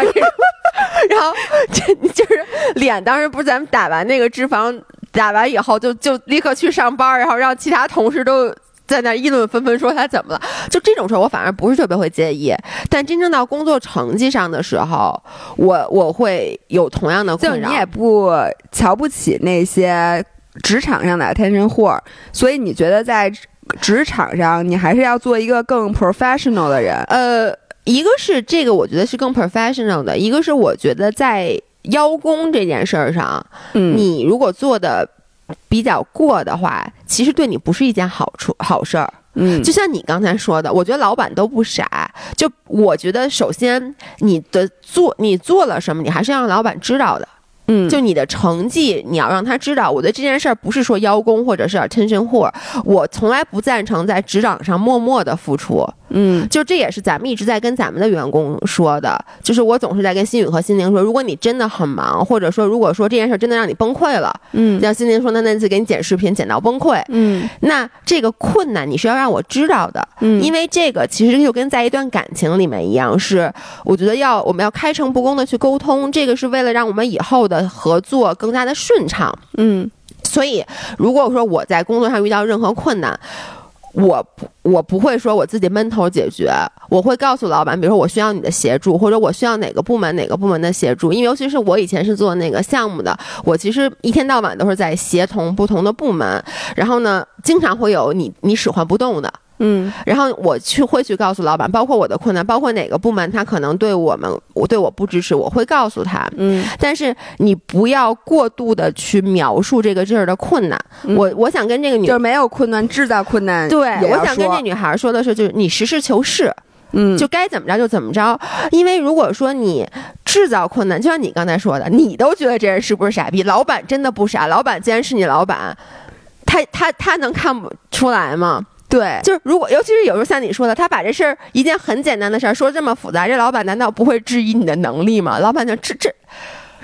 然后这就是脸，当时不是咱们打完那个脂肪打完以后就就立刻去上班，然后让其他同事都。在那议论纷纷，说他怎么了？就这种事儿，我反而不是特别会介意。但真正到工作成绩上的时候，我我会有同样的困扰。就你也不瞧不起那些职场上的 attention whore，所以你觉得在职职场上你还是要做一个更 professional 的人。呃，一个是这个，我觉得是更 professional 的；一个是我觉得在邀功这件事儿上，嗯你如果做的比较过的话，其实对你不是一件好处好事儿。嗯，就像你刚才说的，我觉得老板都不傻。就我觉得，首先你的做你做了什么，你还是要让老板知道的。嗯。就你的成绩，你要让他知道。我觉得这件事儿不是说邀功或者是 attention whore，我从来不赞成在职场上默默的付出。嗯。就这也是咱们一直在跟咱们的员工说的，就是我总是在跟心宇和心灵说，如果你真的很忙，或者说如果说这件事儿真的让你崩溃了，嗯。像心灵说，他那次给你剪视频剪到崩溃，嗯。那这个困难你是要让我知道的，嗯，因为这个其实就跟在一段感情里面一样，是我觉得要我们要开诚布公的去沟通，这个是为了让我们以后的合作更加的顺畅。嗯所以，如果说我在工作上遇到任何困难，我不我不会说我自己闷头解决，我会告诉老板，比如说我需要你的协助，或者我需要哪个部门哪个部门的协助。因为尤其是我以前是做那个项目的，我其实一天到晚都是在协同不同的部门，然后呢，经常会有你你使唤不动的，嗯然后我去会去告诉老板，包括我的困难，包括哪个部门他可能对我们我对我不支持，我会告诉他。嗯但是你不要过度的去描述这个事儿的困难。嗯我我想跟这个女就是没有困难，制造困难。对，我想跟这女孩说的是，就是你实事求是，嗯就该怎么着就怎么着。因为如果说你制造困难，就像你刚才说的，你都觉得这人是不是傻逼，老板真的不傻，老板既然是你老板，他他他能看不出来吗？对，就是如果，尤其是有时候像你说的，他把这事儿一件很简单的事儿说这么复杂，这老板难道不会质疑你的能力吗？老板就这这，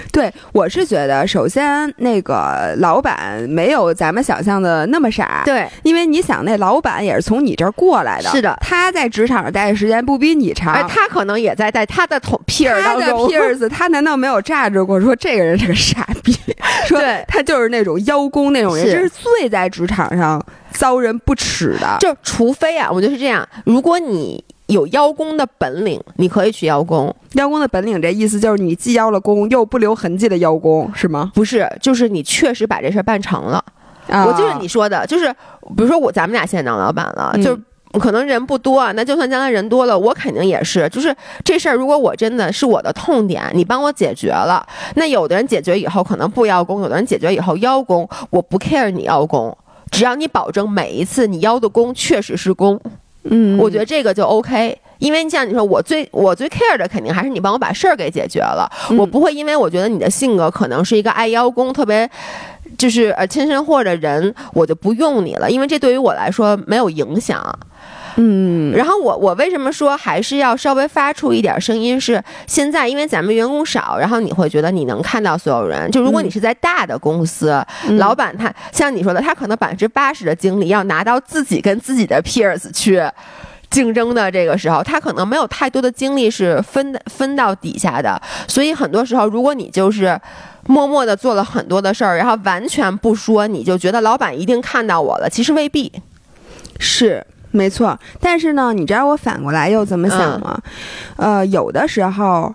对，我是觉得，首先那个老板没有咱们想象的那么傻，，对因为你想，那老板也是从你这儿过来的，是的他在职场上待的时间不比你长，而他可能也在带他的同 peer 他的 peers，他难道没有榨着过说这个人是个傻逼？说他就是那种邀功那种人，是这是最在职场上遭人不耻的。就除非啊，我觉得是这样，如果你有邀功的本领，你可以去邀功，邀功的本领，这意思就是你既邀了功，又不留痕迹的邀功，是吗？不是，就是你确实把这事儿办成了。啊我就是你说的，就是比如说我咱们俩现在当老板了，嗯就。可能人不多啊，那就算将来人多了，我肯定也是。就是这事儿，如果我真的是我的痛点，你帮我解决了，那有的人解决以后可能不邀功，有的人解决以后邀功，我不 care 你邀功，只要你保证每一次你邀的功确实是功，嗯，我觉得这个就 OK。因为像你说，我最我最 care 的肯定还是你帮我把事儿给解决了，嗯我不会因为我觉得你的性格可能是一个爱邀功、特别就是呃亲身或者人，我就不用你了，因为这对于我来说没有影响。嗯，然后我我为什么说还是要稍微发出一点声音是？现在因为咱们员工少，然后你会觉得你能看到所有人。就如果你是在大的公司，嗯老板他像你说的，他可能百分之八十的精力要拿到自己跟自己的 peers 去。竞争的这个时候，他可能没有太多的精力是分的分到底下的，所以很多时候，如果你就是默默的做了很多的事儿，然后完全不说，你就觉得老板一定看到我了，其实未必。是没错，但是呢，你知道我反过来又怎么想吗？呃，有的时候。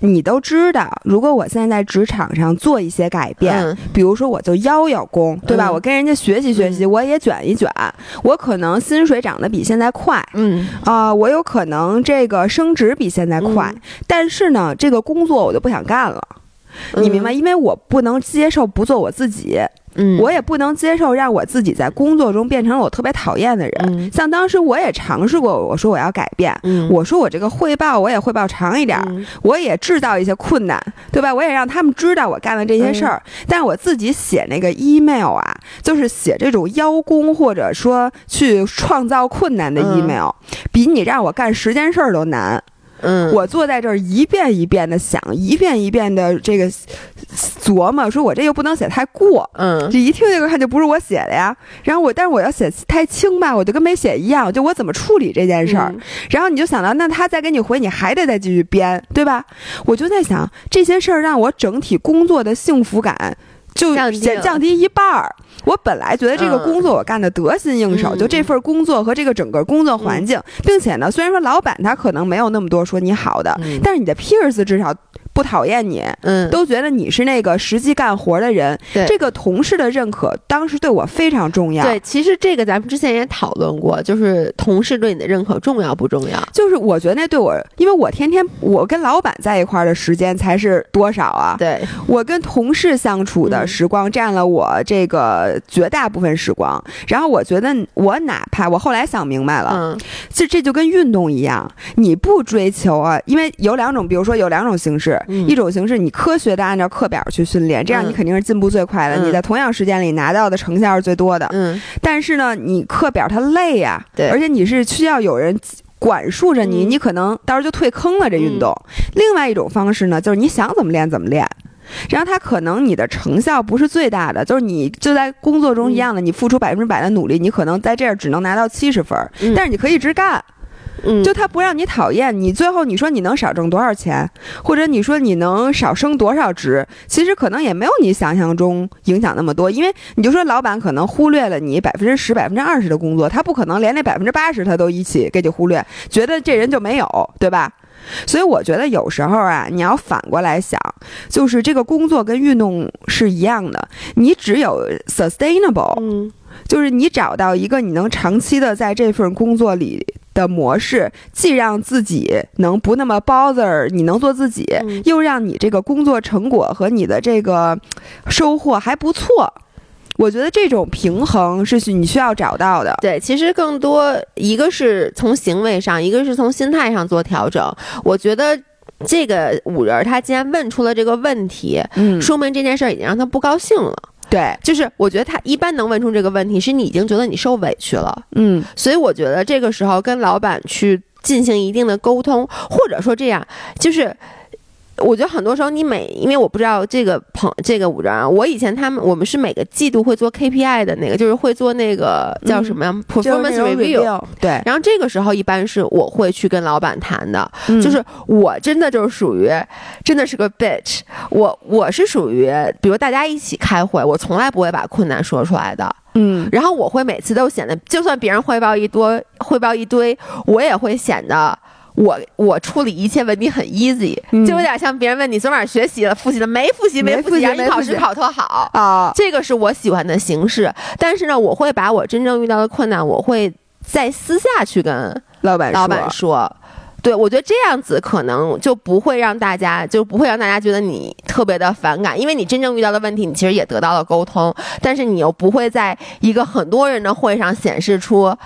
你都知道，如果我现在在职场上做一些改变，嗯比如说我就邀邀功，对吧？嗯我跟人家学习学习，我也卷一卷，我可能薪水涨得比现在快嗯啊、我有可能这个升职比现在快，嗯但是呢，这个工作我就不想干了。你明白？因为我不能接受不做我自己，嗯，我也不能接受让我自己在工作中变成了我特别讨厌的人。嗯像当时我也尝试过，我说我要改变，嗯我说我这个汇报我也汇报长一点我也制造一些困难，对吧？我也让他们知道我干了这些事儿。但是我自己写那个 email 啊，就是写这种邀功或者说去创造困难的嗯 email，、比你让我干十件事儿都难。嗯，我坐在这儿一遍一遍的想，一遍一遍的这个琢磨，说我这又不能写太过。嗯这一听这个看就不是我写的呀，然后我，但是我要写太轻吧，我就跟没写一样，就我怎么处理这件事儿，嗯然后你就想到，那他再给你回，你还得再继续编，对吧？我就在想，这些事儿让我整体工作的幸福感就减降低一半儿。我本来觉得这个嗯。工作我干的得心应手，嗯就这份工作和这个整个工作环境，并且呢，虽然说老板他可能没有那么多说你好的，嗯。但是你的 peers 至少不讨厌你，嗯，都觉得你是那个实际干活的人。对这个同事的认可，当时对我非常重要。对，其实这个咱们之前也讨论过，就是同事对你的认可重要不重要？就是我觉得那对我，因为我天天我跟老板在一块儿的时间才是多少啊？对，我跟同事相处的嗯时光占了我这个绝大部分时光。然后我觉得我哪怕我后来想明白了，嗯这这就跟运动一样，你不追求啊，因为有两种，比如说有两种形式，嗯一种形式你科学的按照课表去训练，这样嗯你肯定是进步最快的，嗯你在同样时间里拿到的成效是最多的。嗯但是呢，你课表它累呀、对而且你是需要有人。管束着你，嗯你可能到时候就退坑了。这运动，另外一种方式呢，就是你想怎么练怎么练，然后它可能你的成效不是最大的，就是你就在工作中一样的，你付出百分之百的努力，你可能在这儿只能拿到七十分但是你可以一直干，嗯，就他不让你讨厌你，最后你说你能少挣多少钱，或者你说你能少升多少职，其实可能也没有你想象中影响那么多，因为你就说老板可能忽略了你百分之十、百分之二十的工作，他不可能连那百分之八十他都一起给你忽略，觉得这人就没有，对吧？所以我觉得有时候啊，你要反过来想，就是这个工作跟运动是一样的，你只有 sustainable，嗯就是你找到一个你能长期的在这份工作里的模式，既让自己能不那么 bother，你能做自己，嗯又让你这个工作成果和你的这个收获还不错。我觉得这种平衡是需你需要找到的。对，其实更多一个是从行为上，一个是从心态上做调整。我觉得这个五人儿他既然问出了这个问题，嗯，说明这件事儿已经让他不高兴了。对，就是我觉得他一般能问出这个问题，是你已经觉得你受委屈了。嗯所以我觉得这个时候跟老板去进行一定的沟通，或者说这样，就是。我觉得很多时候你每，因为我不知道这个朋这个五人啊，我以前他们我们是每个季度会做 KPI 的那个，就是会做那个叫什么呀、就是 performance review。对，然后这个时候一般是我会去跟老板谈的，嗯就是我真的就是属于真的是个 bitch，我我是属于比如大家一起开会，我从来不会把困难说出来的，嗯然后我会每次都显得，就算别人汇报一多汇报一堆，我也会显得。我我处理一切问题很 easy，、嗯就有点像别人问你昨晚学习了复习了没复习，没复习然后你考试考特好，啊，这个是我喜欢的形式。但是呢，我会把我真正遇到的困难，我会在私下去跟老板老板说说。对，我觉得这样子可能就不会让大家就不会让大家觉得你特别的反感，因为你真正遇到的问题，你其实也得到了沟通，但是你又不会在一个很多人的会上显示出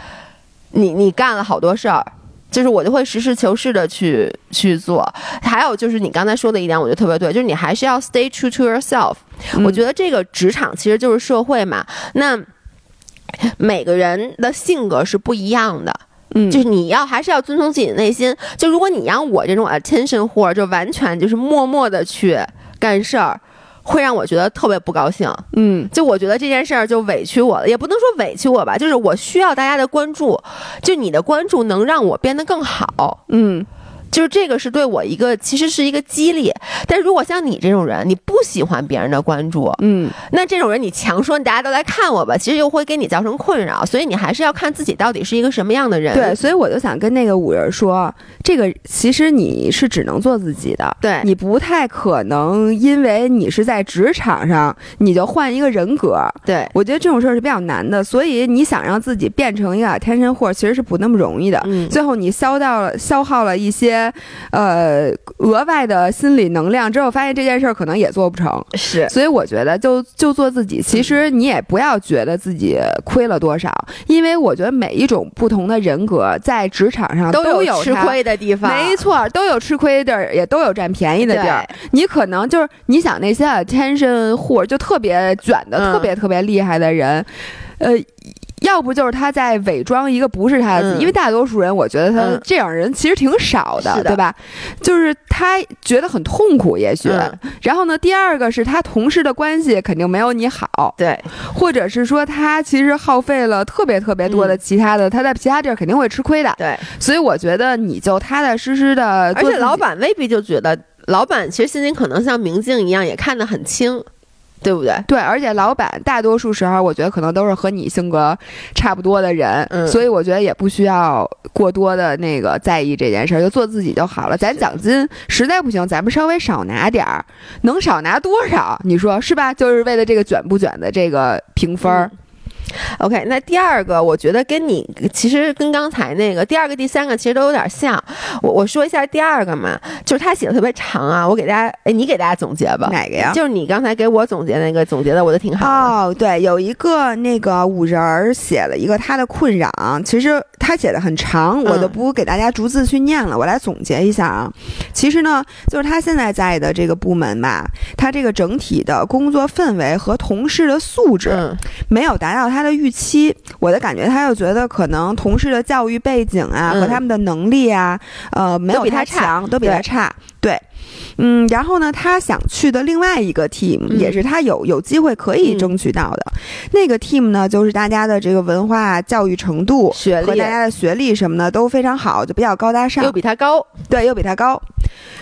你你干了好多事儿。就是我就会实事求是的去去做，还有就是你刚才说的一点，我觉得特别对，就是你还是要 stay true to yourself。嗯我觉得这个职场其实就是社会嘛，那每个人的性格是不一样的，嗯，就是你要还是要遵从自己的内心。就如果你让我这种 attention 或就完全就是默默的去干事儿，会让我觉得特别不高兴。嗯就我觉得这件事儿就委屈我了，也不能说委屈我吧，就是我需要大家的关注，就你的关注能让我变得更好。嗯就是这个是对我一个其实是一个激励，但如果像你这种人，你不喜欢别人的关注，嗯那这种人你强说大家都来看我吧，其实又会给你造成困扰，所以你还是要看自己到底是一个什么样的人。对，所以我就想跟那个五人说，这个其实你是只能做自己的，对你不太可能因为你是在职场上，你就换一个人格。对，我觉得这种事儿是比较难的，所以你想让自己变成一个 attention whore，其实是不那么容易的。嗯最后你消到了消耗了一些些呃额外的心理能量之后，发现这件事儿可能也做不成。是所以我觉得就就做自己，其实你也不要觉得自己亏了多少，因为我觉得每一种不同的人格在职场上都有有吃。亏的地方，没错，都有吃亏的地儿，也都有占便宜的地儿。你可能就是你想那些 attention 户，就特别卷的、嗯特别特别厉害的人，呃。要不就是他在伪装一个不是他因为大多数人，我觉得他嗯这样人其实挺少的，对吧？就是他觉得很痛苦，也许。嗯然后呢，第二个是他同事的关系肯定没有你好，对，或者是说他其实耗费了特别特别多的其他的，他在其他地儿肯定会吃亏的。嗯对，所以我觉得你就踏踏实实的，而且老板未必就觉得，老板其实心里可能像明镜一样，也看得很清，对不对？对，而且老板大多数时候，我觉得可能都是和你性格差不多的人，嗯所以我觉得也不需要过多的那个在意这件事儿，就做自己就好了。咱奖金实在不行，咱们稍微少拿点儿，能少拿多少？你说是吧？就是为了这个卷不卷的这个评分儿。OK，那第二个，我觉得跟你其实跟刚才那个第二个、第三个其实都有点像。我我说一下第二个嘛，就是他写的特别长啊，我给大家，哎，你给大家总结吧。哪个呀？就是你刚才给我总结那个，总结的我都挺好的。哦，对，有一个那个五人儿写了一个他的困扰，其实他写的很长，我就嗯不给大家逐字去念了，我来总结一下啊。其实呢，就是他现在在的这个部门吧，他这个整体的工作氛围和同事的素质嗯没有达到他的预期。我的感觉，他又觉得可能同事的教育背景啊、嗯和他们的能力啊，呃，没有比他强，都比他差。对，嗯，然后呢，他想去的另外一个 team、嗯也是他有有机会可以嗯争取到的、那个 team 呢，就是大家的这个文化教育程度学历和大家的学历什么的都非常好，就比较高大上又，比他高。对，又比他高。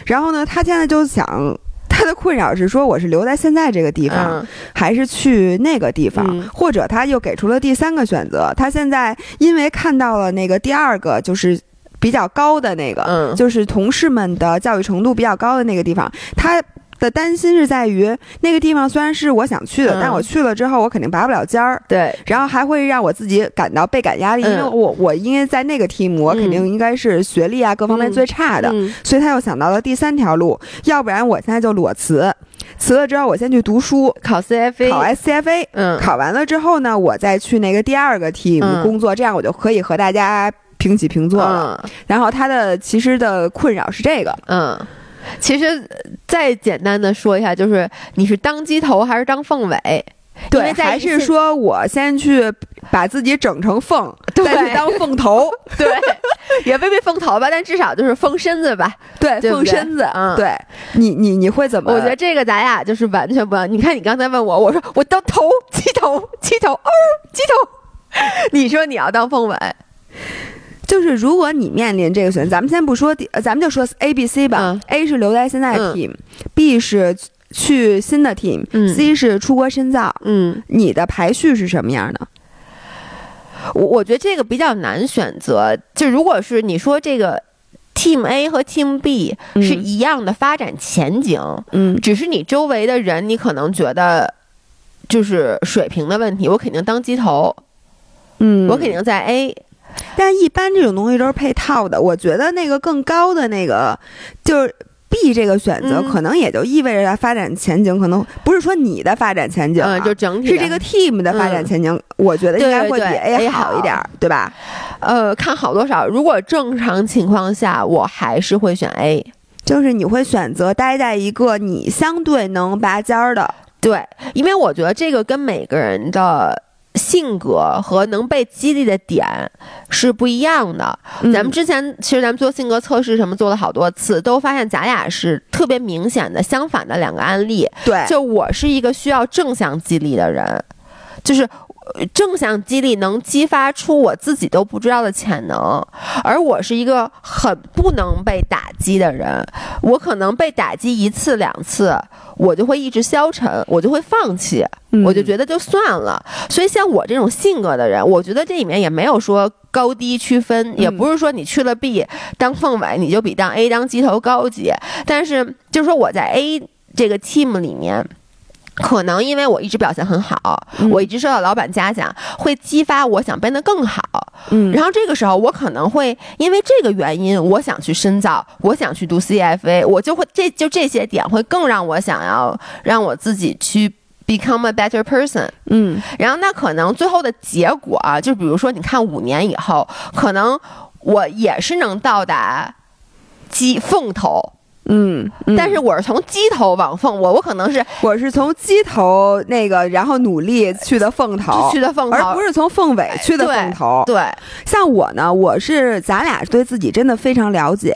然后呢，他现在就想。他的困扰是说，我是留在现在这个地方，嗯还是去那个地方，嗯或者他又给出了第三个选择。他现在因为看到了那个第二个，就是比较高的那个，嗯。就是同事们的教育程度比较高的那个地方，他。的担心是在于那个地方虽然是我想去的，嗯。但我去了之后我肯定拔不了尖儿，对，然后还会让我自己感到倍感压力，因为嗯我我因为在那个 team 我肯定应该是学历啊各方面嗯最差的，嗯。所以他又想到了第三条路，要不然我现在就裸辞，辞了之后我先去读书，考 CFA，考 SCFA，嗯，考完了之后呢，我再去那个第二个 team 嗯。工作，这样我就可以和大家平起平坐了。嗯然后他的其实的困扰是这个，嗯。其实呃再简单的说一下，就是你是当鸡头还是当凤尾？因为还是说我先去把自己整成凤，再去当凤头，对，也未必凤头吧，但至少就是凤身子吧。对，对对凤身子。嗯对你，你你会怎么？我觉得这个咱俩就是完全不一样。你看，你刚才问我，我说我当头鸡头鸡头哦鸡头，你说你要当凤尾，就是如果你面临这个选择，咱们先不说咱们就说 A、B、C 吧。嗯 A 是留在现在的嗯 team，B、是去新的 team，C、嗯是出国深造。嗯，你的排序是什么样的？我我觉得这个比较难选择。就如果是你说这个 Team A 和 Team B 嗯是一样的发展前景，嗯只是你周围的人，你可能觉得就是水平的问题，我肯定当鸡头，嗯我肯定在 A。但一般这种东西都是配套的。我觉得那个更高的那个就是 B 这个选择，嗯可能也就意味着它发展前景可能不是说你的发展前景、啊，嗯，就整体是这个 team 的发展前景，我觉得应该会比 A A 好一点儿，对吧？呃，看好多少。如果正常情况下，我还是会选 A。就是你会选择待在一个你相对能拔尖儿的，对，因为我觉得这个跟每个人的性格和能被激励的点是不一样的。嗯咱们之前其实咱们做性格测试什么做了好多次，都发现咱俩是特别明显的相反的两个案例。对，就我是一个需要正向激励的人，就是。呃正向激励能激发出我自己都不知道的潜能，而我是一个很不能被打击的人。我可能被打击一次两次，我就会意志消沉，我就会放弃，嗯我就觉得就算了。所以像我这种性格的人，我觉得这里面也没有说高低区分，也不是说你去了 B 当凤尾你就比当 A 当鸡头高级，但是就是说我在 A 这个 team 里面。可能因为我一直表现很好，嗯我一直受到老板嘉奖，会激发我想变得更好。嗯然后这个时候，我可能会因为这个原因，我想去深造，我想去读 CFA，我就会这就这些点会更让我想要让我自己去 become a better person。嗯然后那可能最后的结果啊，就比如说，你看五年以后，可能我也是能到达鸡凤头，嗯，嗯但是我是从鸡头往凤，我我可能是我是从鸡头那个，然后努力去的凤头，去的凤头，而不是从凤尾去的凤头。对，像我呢，我是咱俩对自己真的非常了解。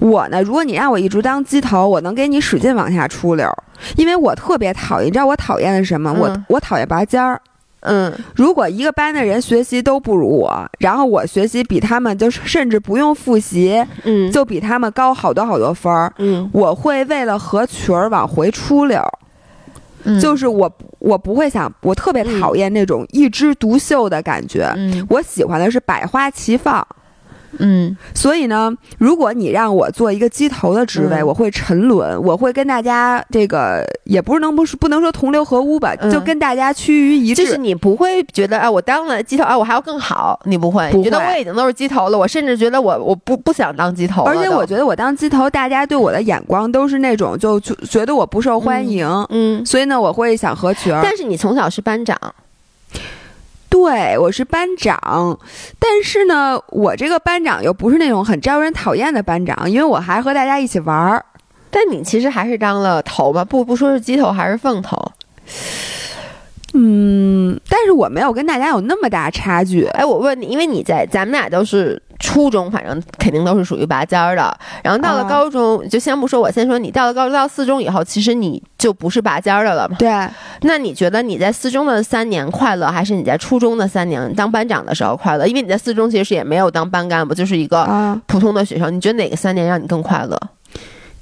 我呢，如果你让我一直当鸡头，我能给你使劲往下出溜儿，因为我特别讨厌。你知道我讨厌什么？我嗯我讨厌拔尖儿。嗯。如果一个班的人学习都不如我，然后我学习比他们就是甚至不用复习，嗯。就比他们高好多好多分儿，嗯。我会为了合群儿往回出溜就是我我不会想，我特别讨厌那种一枝独秀的感觉。嗯。我喜欢的是百花齐放。嗯所以呢，如果你让我做一个鸡头的职位，嗯。我会沉沦，我会跟大家这个也不是能不是不能说同流合污吧，嗯。就跟大家趋于一致。就是你不会觉得啊，我当了鸡头啊，我还要更好，你不会，不你觉得我已经都是鸡头了，我甚至觉得我我不不想当鸡头了，而且我觉得我当鸡头，大家对我的眼光都是那种就就觉得我不受欢迎，嗯，所以呢，我会想合群儿。但是你从小是班长，对，我是班长，但是呢，我这个班长又不是那种很招人讨厌的班长，因为我还和大家一起玩儿。但你其实还是当了头吧，不不说是鸡头还是凤头。嗯，但是我没有跟大家有那么大差距。哎，我问你，因为你在咱们俩都是初中，反正肯定都是属于拔尖儿的。然后到了啊高中，就先不说我，先说你到了高中到四中以后，其实你就不是拔尖儿的了嘛。对，那你觉得你在四中的三年快乐，还是你在初中的三年当班长的时候快乐？因为你在四中其实也没有当班干部，就是一个啊，普通的学生。你觉得哪个三年让你更快乐？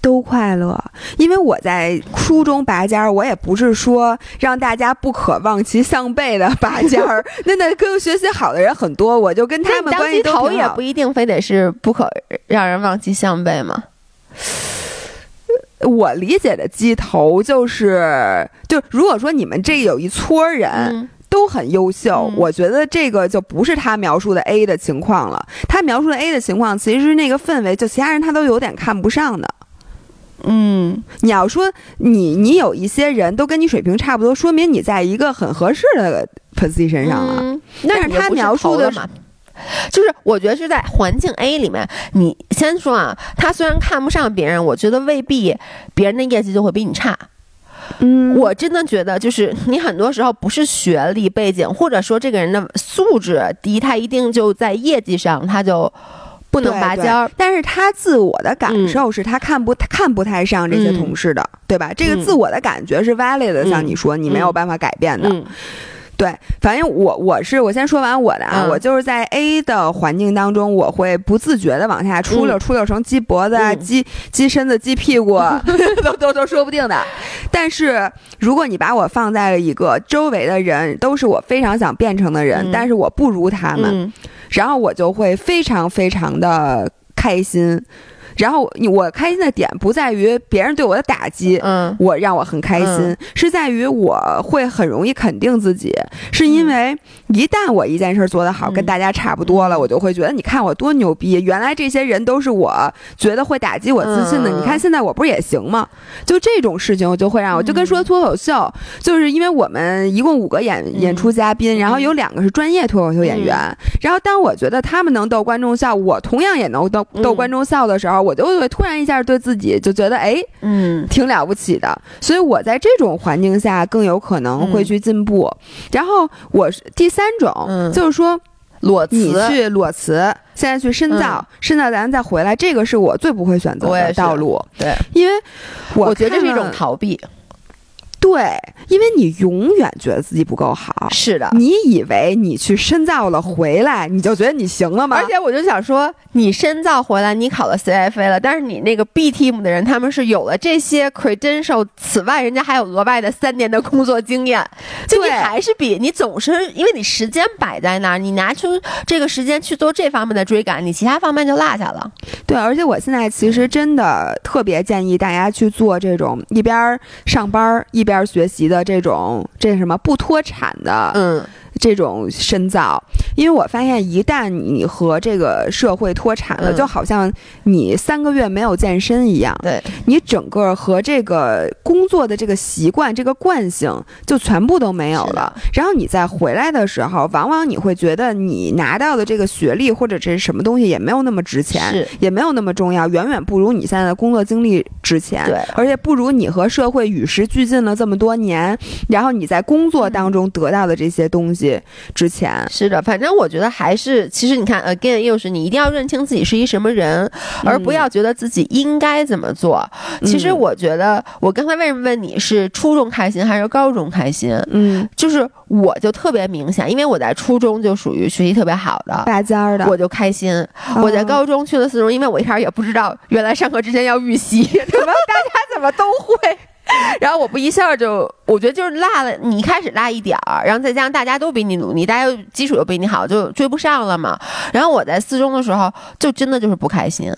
都快乐。因为我在初中拔尖儿，我也不是说让大家不可望其项背的拔尖儿，那那跟学习好的人很多，我就跟他们关系都挺好也不。一定非得是不可让人望其项背嘛。我理解的鸡头就是，就如果说你们这有一撮人。嗯都很优秀，嗯我觉得这个就不是他描述的 A 的情况了。他描述的 A 的情况，其实那个氛围，就其他人他都有点看不上的。嗯你要说你你有一些人都跟你水平差不多，说明你在一个很合适的 position 上了。嗯，但是他描述的嘛。就是我觉得是在环境 A 里面，你先说啊，他虽然看不上别人，我觉得未必别人的业绩就会比你差。嗯我真的觉得，就是你很多时候不是学历背景，或者说这个人的素质低，他一定就在业绩上他就不能拔尖儿。但是他自我的感嗯。受是他看不嗯看不太上这些嗯。同事的，对吧？这个嗯。自我的感觉是 valid 的，像嗯。你说，你没有办法改变的。嗯对，反正我我是我先说完我的啊，嗯我就是在 A 的环境当中，我会不自觉的往下出溜，嗯出溜成鸡脖子、啊、嗯鸡鸡身子、鸡屁股，都都都说不定的。但是如果你把我放在了一个周围的人都是我非常想变成的人，嗯但是我不如他们，嗯然后我就会非常非常的开心。然后我开心的点不在于别人对我的打击，嗯。我让我很开心，嗯。是在于我会很容易肯定自己，是因为一旦我一件事做得好，嗯。跟大家差不多了，我就会觉得你看我多牛逼，原来这些人都是我觉得会打击我自信的，嗯。你看现在我不是也行吗？就这种事情我就会让我就跟说脱口秀，就是因为我们一共五个演嗯。演出嘉宾，然后有两个是专业脱口秀演员，然后当我觉得他们能逗观众笑，我同样也能逗逗嗯观众笑的时候，我就会突然一下对自己就觉得哎。嗯挺了不起的，所以我在这种环境下更有可能会去进步。然后我是第三种，嗯就是说裸辞你去裸辞，现在去深造，深造咱再回来，这个是我最不会选择的道路，对，因为我我觉得这是一种逃避。对，因为你永远觉得自己不够好。是的，你以为你去深造了回来，你就觉得你行了吗？而且我就想说，你深造回来，你考了 CFA 了，但是你那个 B team 的人，他们是有了这些 credential，此外，人家还有额外的三年的工作经验，就你还是比你总是因为你时间摆在那儿，你拿出这个时间去做这方面的追赶，你其他方面就落下了。对，而且我现在其实真的特别建议大家去做这种一边儿上班一边边学习的这种这什么不脱产的嗯。这种深造，因为我发现一旦你和这个社会脱产了，嗯。就好像你三个月没有健身一样，对，你整个和这个工作的这个习惯、这个惯性就全部都没有了。然后你再回来的时候，往往你会觉得你拿到的这个学历或者这是什么东西也没有那么值钱，也没有那么重要，远远不如你现在的工作经历值钱。对。而且不如你和社会与时俱进了这么多年，然后你在工作当中得到的这些东西值钱。是的，反正我觉得还是，其实你看，again，又是你一定要认清自己是一什么人，而不要觉得自己应该怎么做。其实嗯我觉得，我刚才为什么问你是初中开心还是高中开心？嗯，就是我就特别明显，因为我在初中就属于学习特别好的。拔尖儿的。我就开心，我在哦高中去了四中，因为我一开始也不知道，原来上课之前要预习，怎么大家怎么都会。然后我不一下就，我觉得就是落了，你一开始落一点儿，然后再加上大家都比你努力，大家基础又比你好，就追不上了嘛。然后我在四中的时候，就真的就是不开心，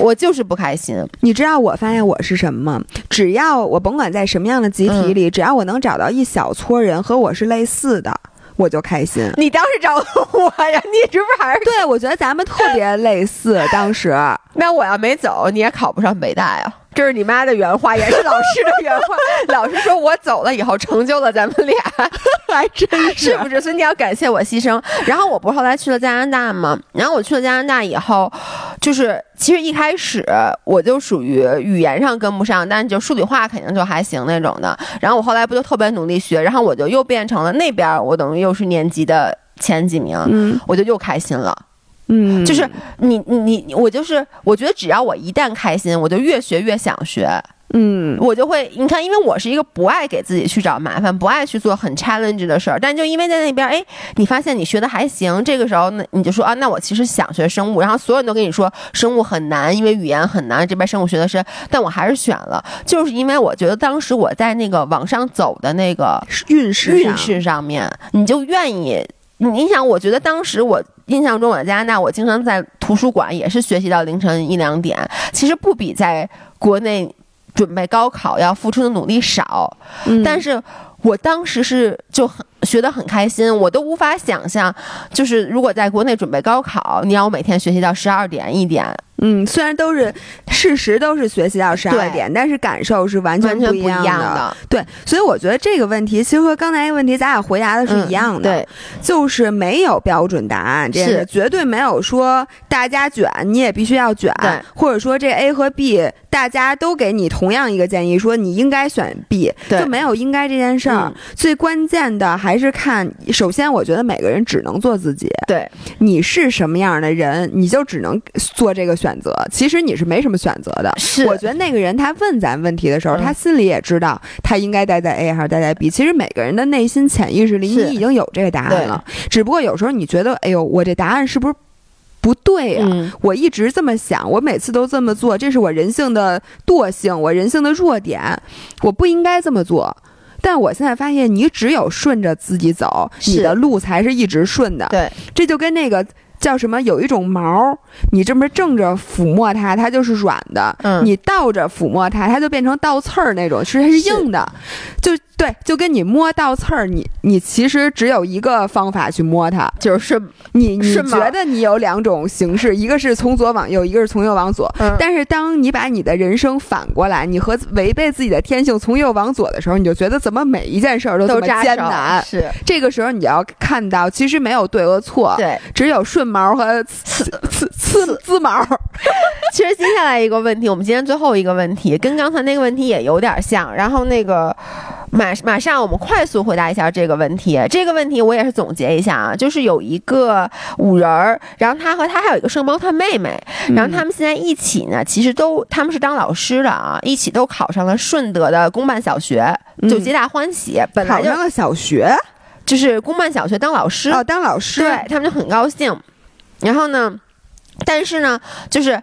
我就是不开心。你知道我发现我是什么吗？只要我甭管在什么样的集体里，只要我能找到一小撮人和我是类似的，我就开心。你当时找的我呀，你是不是还是？对，我觉得咱们特别类似。当时，那我要没走，你也考不上北大呀。这是你妈的原话，也是老师的原话。老师说我走了以后，成就了咱们俩。还真是不是？所以你要感谢我牺牲。然后我不是后来去了加拿大吗？然后我去了加拿大以后，就是其实一开始我就属于语言上跟不上，但是就数理化肯定就还行那种的。然后我后来不就特别努力学，然后我就又变成了那边我等于又是年级的前几名，嗯我就又开心了。嗯，就是你你你，我就是我觉得只要我一旦开心，我就越学越想学。嗯我就会，你看，因为我是一个不爱给自己去找麻烦，不爱去做很 challenge 的事儿，但就因为在那边，哎，你发现你学的还行，这个时候那，你就说啊，那我其实想学生物，然后所有人都跟你说生物很难，因为语言很难，这边生物学的是，但我还是选了，就是因为我觉得当时我在那个往上走的那个运势运势上面，你就愿意。你想，我觉得当时我印象中我在加拿大，我经常在图书馆也是学习到凌晨一两点，其实不比在国内准备高考要付出的努力少。嗯但是我当时是就很学得很开心，我都无法想象，就是如果在国内准备高考，你让我每天学习到十二点一点，嗯，虽然都是事实都是学习到十二点，但是感受是完全不一一样样的，对，所以我觉得这个问题其实和刚才一个问题咱俩回答的是一样的，嗯对，就是没有标准答案，这是。绝对没有说大家卷你也必须要卷对，或者说这 A 和 B 大家都给你同样一个建议，说你应该选 B，对。就没有应该这件事儿。嗯。最关键的还是看，首先我觉得每个人只能做自己，对，你是什么样的人，你就只能做这个选择。其实你是没什么选择的。是我觉得那个人他问咱问题的时候，嗯他心里也知道他应该待在 A 还是待在 B。其实每个人的内心潜意识里，你已经有这个答案了，只不过有时候你觉得，哎呦，我这答案是不是不对呀、嗯，我一直这么想，我每次都这么做，这是我人性的惰性，我人性的弱点，我不应该这么做。但我现在发现，你只有顺着自己走，你的路才是一直顺的。对，这就跟那个叫什么，有一种毛，你这么正着抚摸它，它就是软的；嗯你倒着抚摸它，它就变成倒刺儿那种，其实它是硬的。就对，就跟你摸倒刺儿，你你其实只有一个方法去摸它。就是你你是觉得你有两种形式，一个是从左往右，一个是从右往左。嗯但是当你把你的人生反过来，你和违背自己的天性从右往左的时候，你就觉得怎么每一件事儿都这么艰难。是这个时候你要看到，其实没有对和错，对。只有顺毛和刺刺刺刺毛。其实接下来一个问题，我们今天最后一个问题，跟刚才那个问题也有点像。然后那个马马上我们快速回答一下这个问题。这个问题我也是总结一下啊，就是有一个五人儿，然后他和他还有一个双胞胎妹妹，然后他们现在一起呢，其实都他们是当老师的啊，一起都考上了顺德的公办小学，就皆大欢喜。本来就考上了小学就是公办小学当老师，哦，当老师。对他们就很高兴。然后呢，但是呢，就是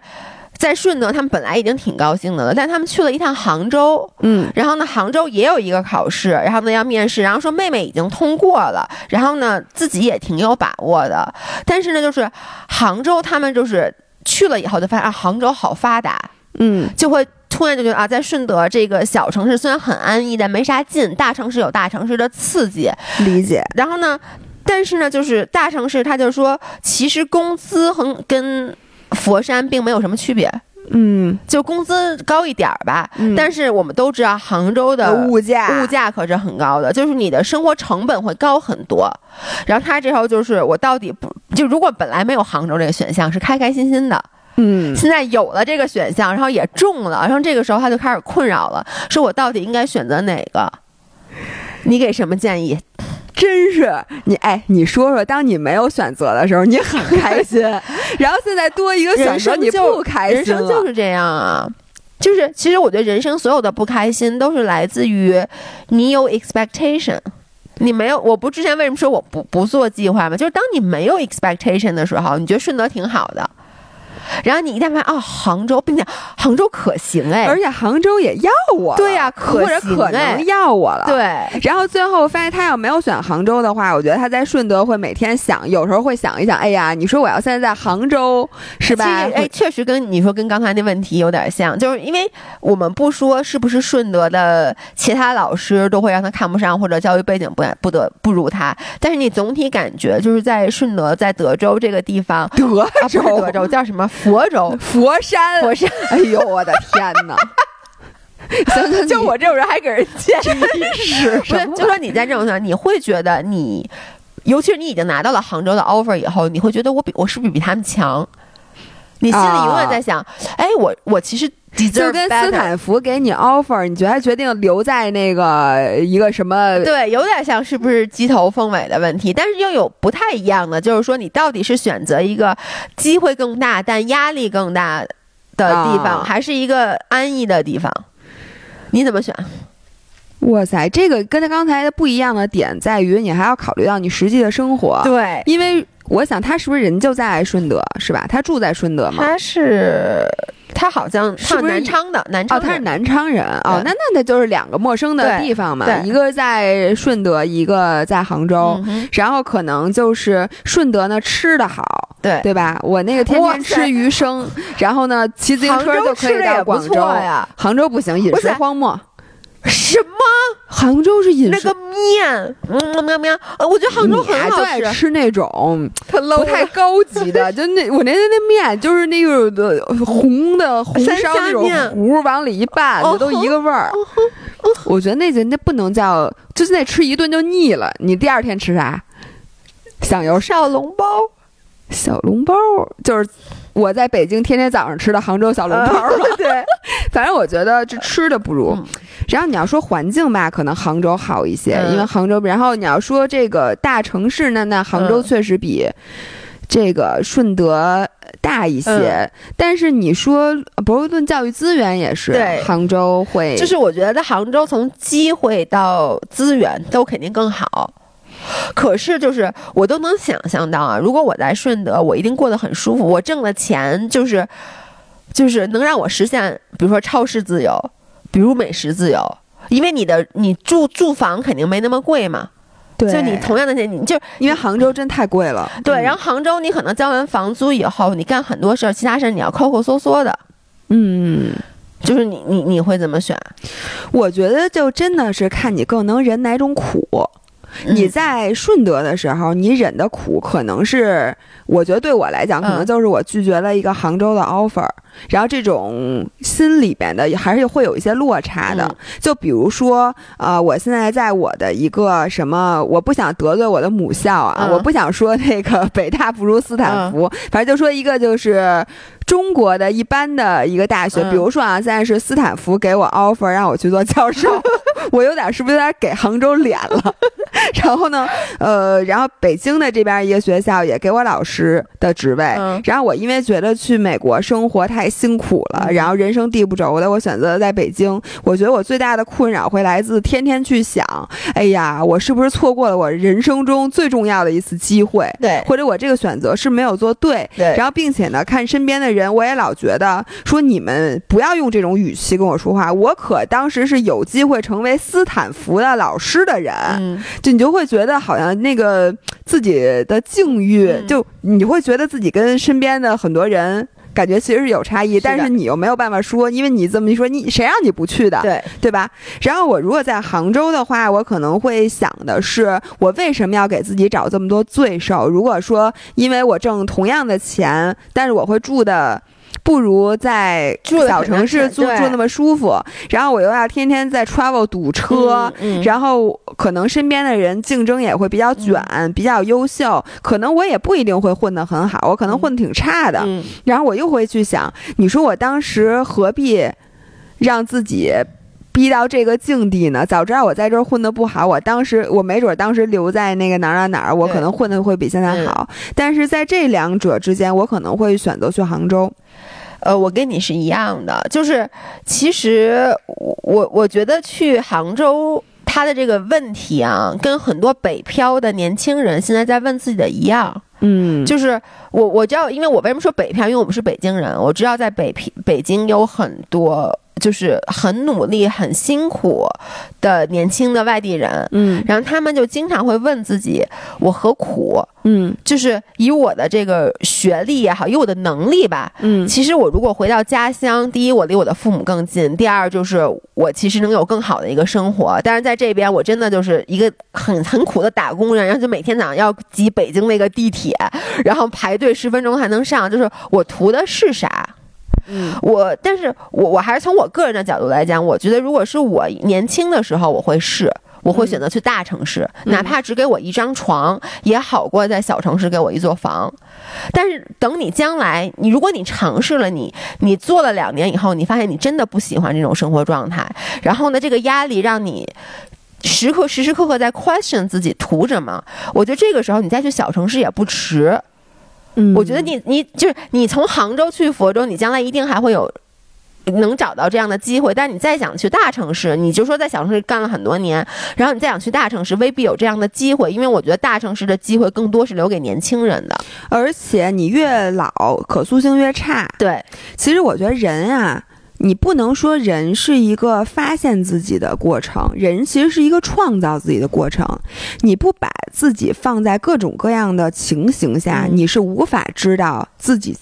在顺德，他们本来已经挺高兴的了，但他们去了一趟杭州，嗯。然后呢，杭州也有一个考试，然后呢要面试，然后说妹妹已经通过了，然后呢自己也挺有把握的，但是呢，就是杭州他们就是去了以后就发现啊，杭州好发达，嗯。就会突然就觉得啊，在顺德这个小城市虽然很安逸，但没啥劲，大城市有大城市的刺激，理解。然后呢，但是呢，就是大城市，他就说，其实工资很跟佛山并没有什么区别，嗯，就工资高一点儿吧。嗯但是我们都知道，杭州的物价物价可是很高的，就是你的生活成本会高很多。然后他这时候就是我到底不就如果本来没有杭州这个选项是开开心心的，嗯，现在有了这个选项，然后也中了，然后这个时候他就开始困扰了，说我到底应该选择哪个？你给什么建议？真是你哎，你说说，当你没有选择的时候，你很开心，然后现在多一个选择，你就不开心人。生就是这样啊。就是，其实我觉得人生所有的不开心都是来自于你有 expectation，你没有。我不之前为什么说我不不做计划吗？就是当你没有 expectation 的时候，你觉得顺德挺好的，然后你一旦发现哦，杭州，并且杭州可行哎，而且杭州也要我，对呀可或者可能要我了。。对，然后最后发现他要没有选杭州的话，我觉得他在顺德会每天想，有时候会想一想，哎呀，你说我要现在在杭州，是吧？哎，确实跟你说跟刚才那问题有点像，就是因为我们不说是不是顺德的其他老师都会让他看不上，或者教育背景不不得不如他，但是你总体感觉就是在顺德，在德州这个地方，啊，德不是德州，叫什么佛州，佛山，佛山，哎呦，我的天哪！行行，就我这种人还给人建。议，是。不是，就说你在这种情况，你会觉得你，尤其是你已经拿到了杭州的 offer 以后，你会觉得我比我是不是比他们强？你心里永远在想，哎，我我其实就跟斯坦福给你 offer，你觉得决定留在那个一个什么？对，有点像是不是鸡头凤尾的问题，但是又有不太一样的，就是说你到底是选择一个机会更大但压力更大的地方，啊还是一个安逸的地方？你怎么选？哇塞，这个跟他刚才的不一样的点在于，你还要考虑到你实际的生活。对，因为我想他是不是人就在顺德，是吧？他住在顺德吗？他是他好像是不是南昌的，南昌哦，他是南昌人哦，那那那就是两个陌生的地方嘛，一个在顺德，一个在杭州。嗯然后可能就是顺德呢吃的好，对对吧？我那个天天吃鱼生，然后呢骑自行车就可以到广州呀。杭州不行，饮食荒漠。什么杭州是饮食那个面？嗯喵喵，呃我觉得杭州很好就爱吃，吃那种它不太高级的，就那我那那那面就是那个红的红烧那种糊，往里一拌，哦就都一个味儿。我觉得那就那不能叫，就是那吃一顿就腻了。你第二天吃啥？响油小笼包。小笼包，就是我在北京天天早上吃的杭州小笼包嘛。对，反正我觉得这吃的不如。嗯然后你要说环境吧，可能杭州好一些，嗯因为杭州。然后你要说这个大城市呢，那杭州嗯确实比这个顺德大一些。嗯但是你说博士顿教育资源也是对杭州会，就是我觉得杭州从机会到资源都肯定更好。可是，就是我都能想象到啊，如果我在顺德，我一定过得很舒服。我挣的钱就是，就是能让我实现，比如说超市自由，比如美食自由。因为你的你住住房肯定没那么贵嘛，对，就你同样的钱，你就因为杭州真太贵了。对。嗯然后杭州你可能交完房租以后，你干很多事儿，其他事儿你要抠抠搜搜的，嗯，就是你你你会怎么选？我觉得就真的是看你更能忍哪种苦。你嗯在顺德的时候，你忍的苦可能是，我觉得对我来讲，可能嗯。就是我拒绝了一个杭州的 offer，、然后这种心里边的还是会有一些落差的。嗯就比如说，呃，我现在在我的一个什么，我不想得罪我的母校啊，嗯我不想说那个北大不如斯坦福，反正就说一个就是。中国的一般的一个大学，嗯比如说啊，现在是斯坦福给我 offer 让我去做教授，我有点是不是有点给杭州脸了？然后呢，呃，然后北京的这边一个学校也给我老师的职位，嗯然后我因为觉得去美国生活太辛苦了，嗯然后人生地不熟的，我选择了在北京。我觉得我最大的困扰会来自天天去想，哎呀，我是不是错过了我人生中最重要的一次机会？对或者我这个选择是没有做对，对然后并且呢，看身边的人，我也老觉得说你们不要用这种语气跟我说话。我可当时是有机会成为斯坦福的老师的人，嗯，就你就会觉得好像那个自己的境遇，嗯就你会觉得自己跟身边的很多人感觉其实是有差异，但是你又没有办法说，因为你这么一说，你谁让你不去的？对，对吧？然后我如果在杭州的话，我可能会想的是，我为什么要给自己找这么多罪受？如果说因为我挣同样的钱，但是我会住的。不如在小城市住住那么舒服，然后我又要天天在 travel 堵车，嗯。嗯然后可能身边的人竞争也会比较卷，比较优秀，可能我也不一定会混得很好，我可能混得挺差的。嗯。然后我又会去想，你说我当时何必让自己逼到这个境地呢？早知道我在这儿混得不好，我当时我没准当时留在那个哪儿哪儿哪儿，我可能混得会比现在好。但是在这两者之间，我可能会选择去杭州。呃，我跟你是一样的，就是其实我我我觉得去杭州。他的这个问题啊，跟很多北漂的年轻人现在在问自己的一样，嗯就是我我知道，因为我为什么说北漂，因为我们是北京人，我知道在北平北京有很多就是很努力、很辛苦的年轻的外地人，嗯然后他们就经常会问自己：我何苦？嗯就是以我的这个学历也好，以我的能力吧，嗯其实我如果回到家乡，第一我离我的父母更近，第二就是我其实能有更好的一个生活。但是在这边，我真的就是一个很很苦的打工人，然后就每天早上要挤北京那个地铁，然后排队十分钟才能上，就是我图的是啥？嗯我，但是我我还是从我个人的角度来讲，我觉得如果是我年轻的时候，我会试。我会选择去大城市，嗯哪怕只给我一张床，也好过在小城市给我一座房。但是等你将来，你如果你尝试了你，你做了两年以后，你发现你真的不喜欢这种生活状态，然后呢，这个压力让你时刻时时刻刻在 question 自己图什么。我觉得这个时候你再去小城市也不迟。嗯我觉得你你就是你从杭州去佛州，你将来一定还会有。能找到这样的机会，但你再想去大城市，你就说在小城市干了很多年，然后你再想去大城市，未必有这样的机会，因为我觉得大城市的机会更多是留给年轻人的。而且你越老，可塑性越差。对，其实我觉得人啊，你不能说人是一个发现自己的过程，人其实是一个创造自己的过程。你不把自己放在各种各样的情形下，嗯你是无法知道自己。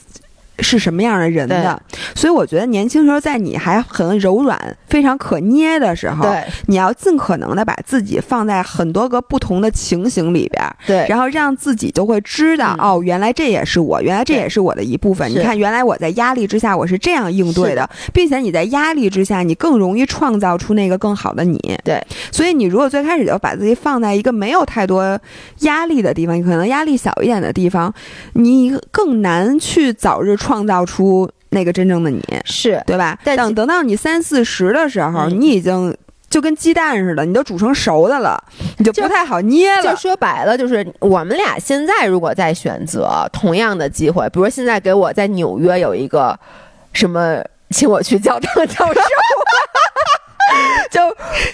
是什么样的人的？所以我觉得年轻时候在你还很柔软、非常可捏的时候，你要尽可能的把自己放在很多个不同的情形里边，对，然后让自己就会知道、嗯。哦，原来这也是我，原来这也是我的一部分。你看，原来我在压力之下我是这样应对的，并且你在压力之下，你更容易创造出那个更好的你。对，所以你如果最开始就把自己放在一个没有太多压力的地方，可能压力小一点的地方，你更难去早日创造出那个真正的你，是对吧？但等等到你三四十的时候，嗯你已经。就跟鸡蛋似的，你都煮成熟的了，你就就不太好捏了。就说白了，就是我们俩现在如果再选择同样的机会，比如说现在给我在纽约有一个什么，请我去教堂教授。就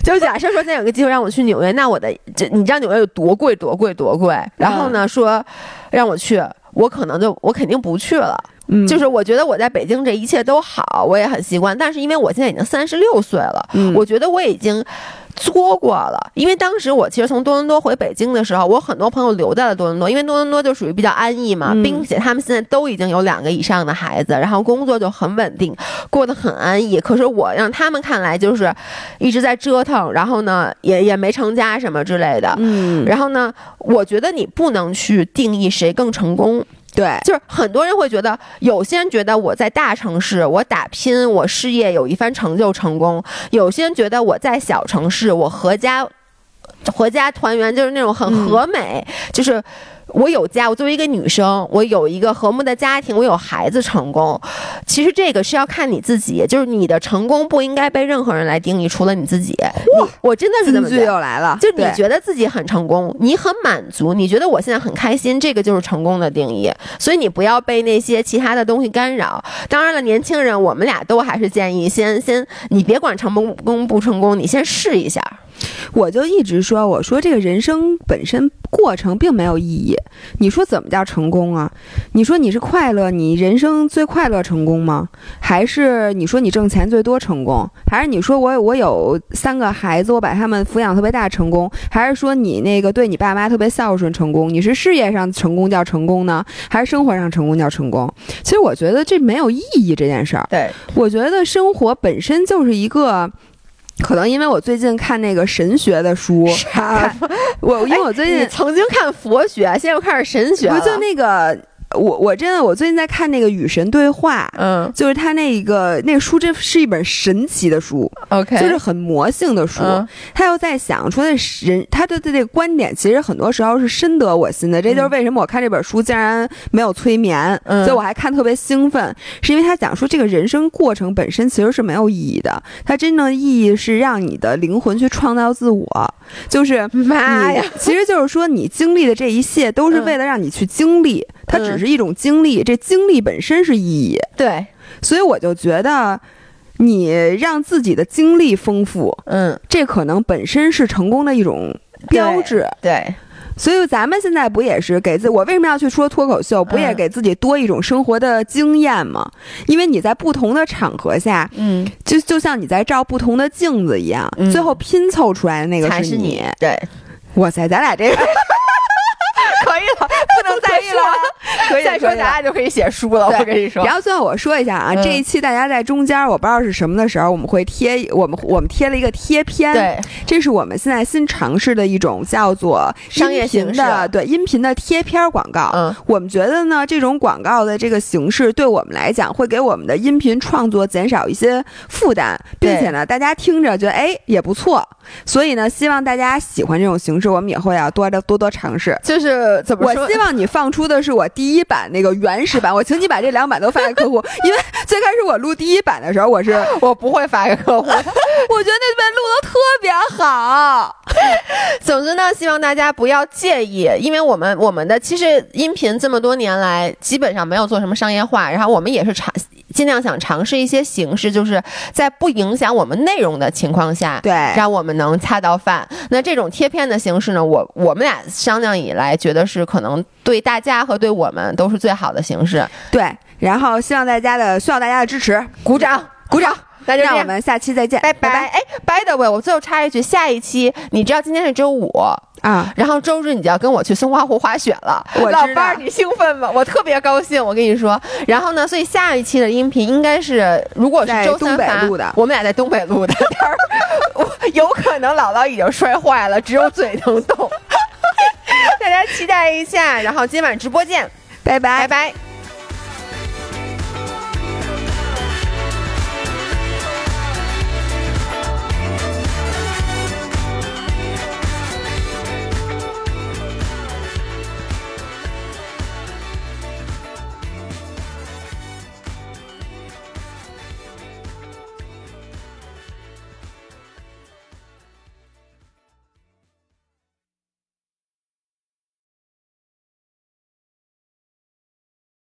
就假设说现在有个机会让我去纽约，那我的这你知道纽约有多贵多贵多贵？然后呢说让我去，我可能就我肯定不去了。嗯，就是我觉得我在北京这一切都好，我也很习惯。但是因为我现在已经三十六岁了，嗯我觉得我已经作过了。因为当时我其实从多伦多回北京的时候，我很多朋友留在了多伦多，因为多伦多就属于比较安逸嘛，嗯并且他们现在都已经有两个以上的孩子，然后工作就很稳定，过得很安逸。可是我让他们看来就是一直在折腾，然后呢也也没成家什么之类的。嗯，然后呢，我觉得你不能去定义谁更成功，对，就是很多人会觉得，有些人觉得我在大城市，我打拼，我事业有一番成就成功；有些人觉得我在小城市，我合家，合家团圆，就是那种很嗯和美，就是。我有家，我作为一个女生，我有一个和睦的家庭，我有孩子，成功。其实这个是要看你自己，就是你的成功不应该被任何人来定义，除了你自己。你我真的是这么觉得。又来了，就你觉得自己很成功，你很满足，你觉得我现在很开心，这个就是成功的定义。所以你不要被那些其他的东西干扰。当然了，年轻人，我们俩都还是建议先先，你别管成功不成功，你先试一下。我就一直说，我说这个人生本身过程并没有意义。你说怎么叫成功啊？你说你是快乐，你人生最快乐成功吗？还是你说你挣钱最多成功？还是你说我我有三个孩子，我把他们抚养特别大成功？还是说你那个对你爸妈特别孝顺成功？你是事业上成功叫成功呢，还是生活上成功叫成功？其实我觉得这没有意义这件事儿。对，我觉得生活本身就是一个。可能因为我最近看那个神学的书，看我因为我最近你曾经看佛学，现在又开始神学了，就那个我我真的我最近在看那个与神对话，嗯。就是他那个那个书，这是一本神奇的书，，OK，就是很魔性的书。嗯。他又在想说，那人他的这个观点，其实很多时候是深得我心的。这就是为什么我看这本书竟然没有催眠，嗯。所以我还看特别兴奋，是因为他讲说这个人生过程本身其实是没有意义的，它真正的意义是让你的灵魂去创造自我，就是妈呀，其实就是说你经历的这一切都是为了让你去经历，它只是一种经历，这经历本身是意义。对，所以我就觉得，你让自己的经历丰富，嗯，这可能本身是成功的一种标志。对，所以咱们现在不也是给自我为什么要去说脱口秀？不也嗯给自己多一种生活的经验吗？因为你在不同的场合下，嗯，就就像你在照不同的镜子一样，嗯最后拼凑出来的那个才是你。你，对，哇塞，咱俩这个 可以了，不能 再说了，可以再说咱俩就可以写书了，我跟你说。然，后最后我说一下啊，嗯。这一期大家在中间，我不知道是什么的时候，我们会贴我们我们贴了一个贴片，，对，这是我们现在新尝试的一种叫做商业音频形式。的对音频的贴片广告。嗯，我们觉得呢，这种广告的这个形式对我们来讲，会给我们的音频创作减少一些负担，并且呢，大家听着觉得哎也不错，所以呢，希望大家喜欢这种形式，我们以后要多多多多尝试。就是怎么说我希？望你放出的是我第一版那个原始版，我请你把这两版都发给客户，因为最开始我录第一版的时候，我是我不会发给客户。我觉得那边录的特别好，总之呢，希望大家不要介意，因为我们我们的其实音频这么多年来基本上没有做什么商业化，然后我们也是尝尽量想尝试一些形式，就是在不影响我们内容的情况下，对让我们能恰到饭。那这种贴片的形式呢，我我们俩商量以来，觉得是可能对大家和对我们都是最好的形式。对，然后希望大家的需要大家的支持，鼓掌，鼓掌。那就。让我们下期再见，拜拜拜！哎，by the way，我最后插一句，下一期你知道今天是周五，啊！然后周日你就要跟我去松花湖滑雪了，老伴儿，你兴奋吗？我特别高兴，我跟你说。然后呢，所以下一期的音频应该是，如果是在东周三发北录的我们俩在东北录的，我有可能姥姥已经摔坏了，只有嘴能动。大家期待一下，然后今晚直播见，拜拜拜拜。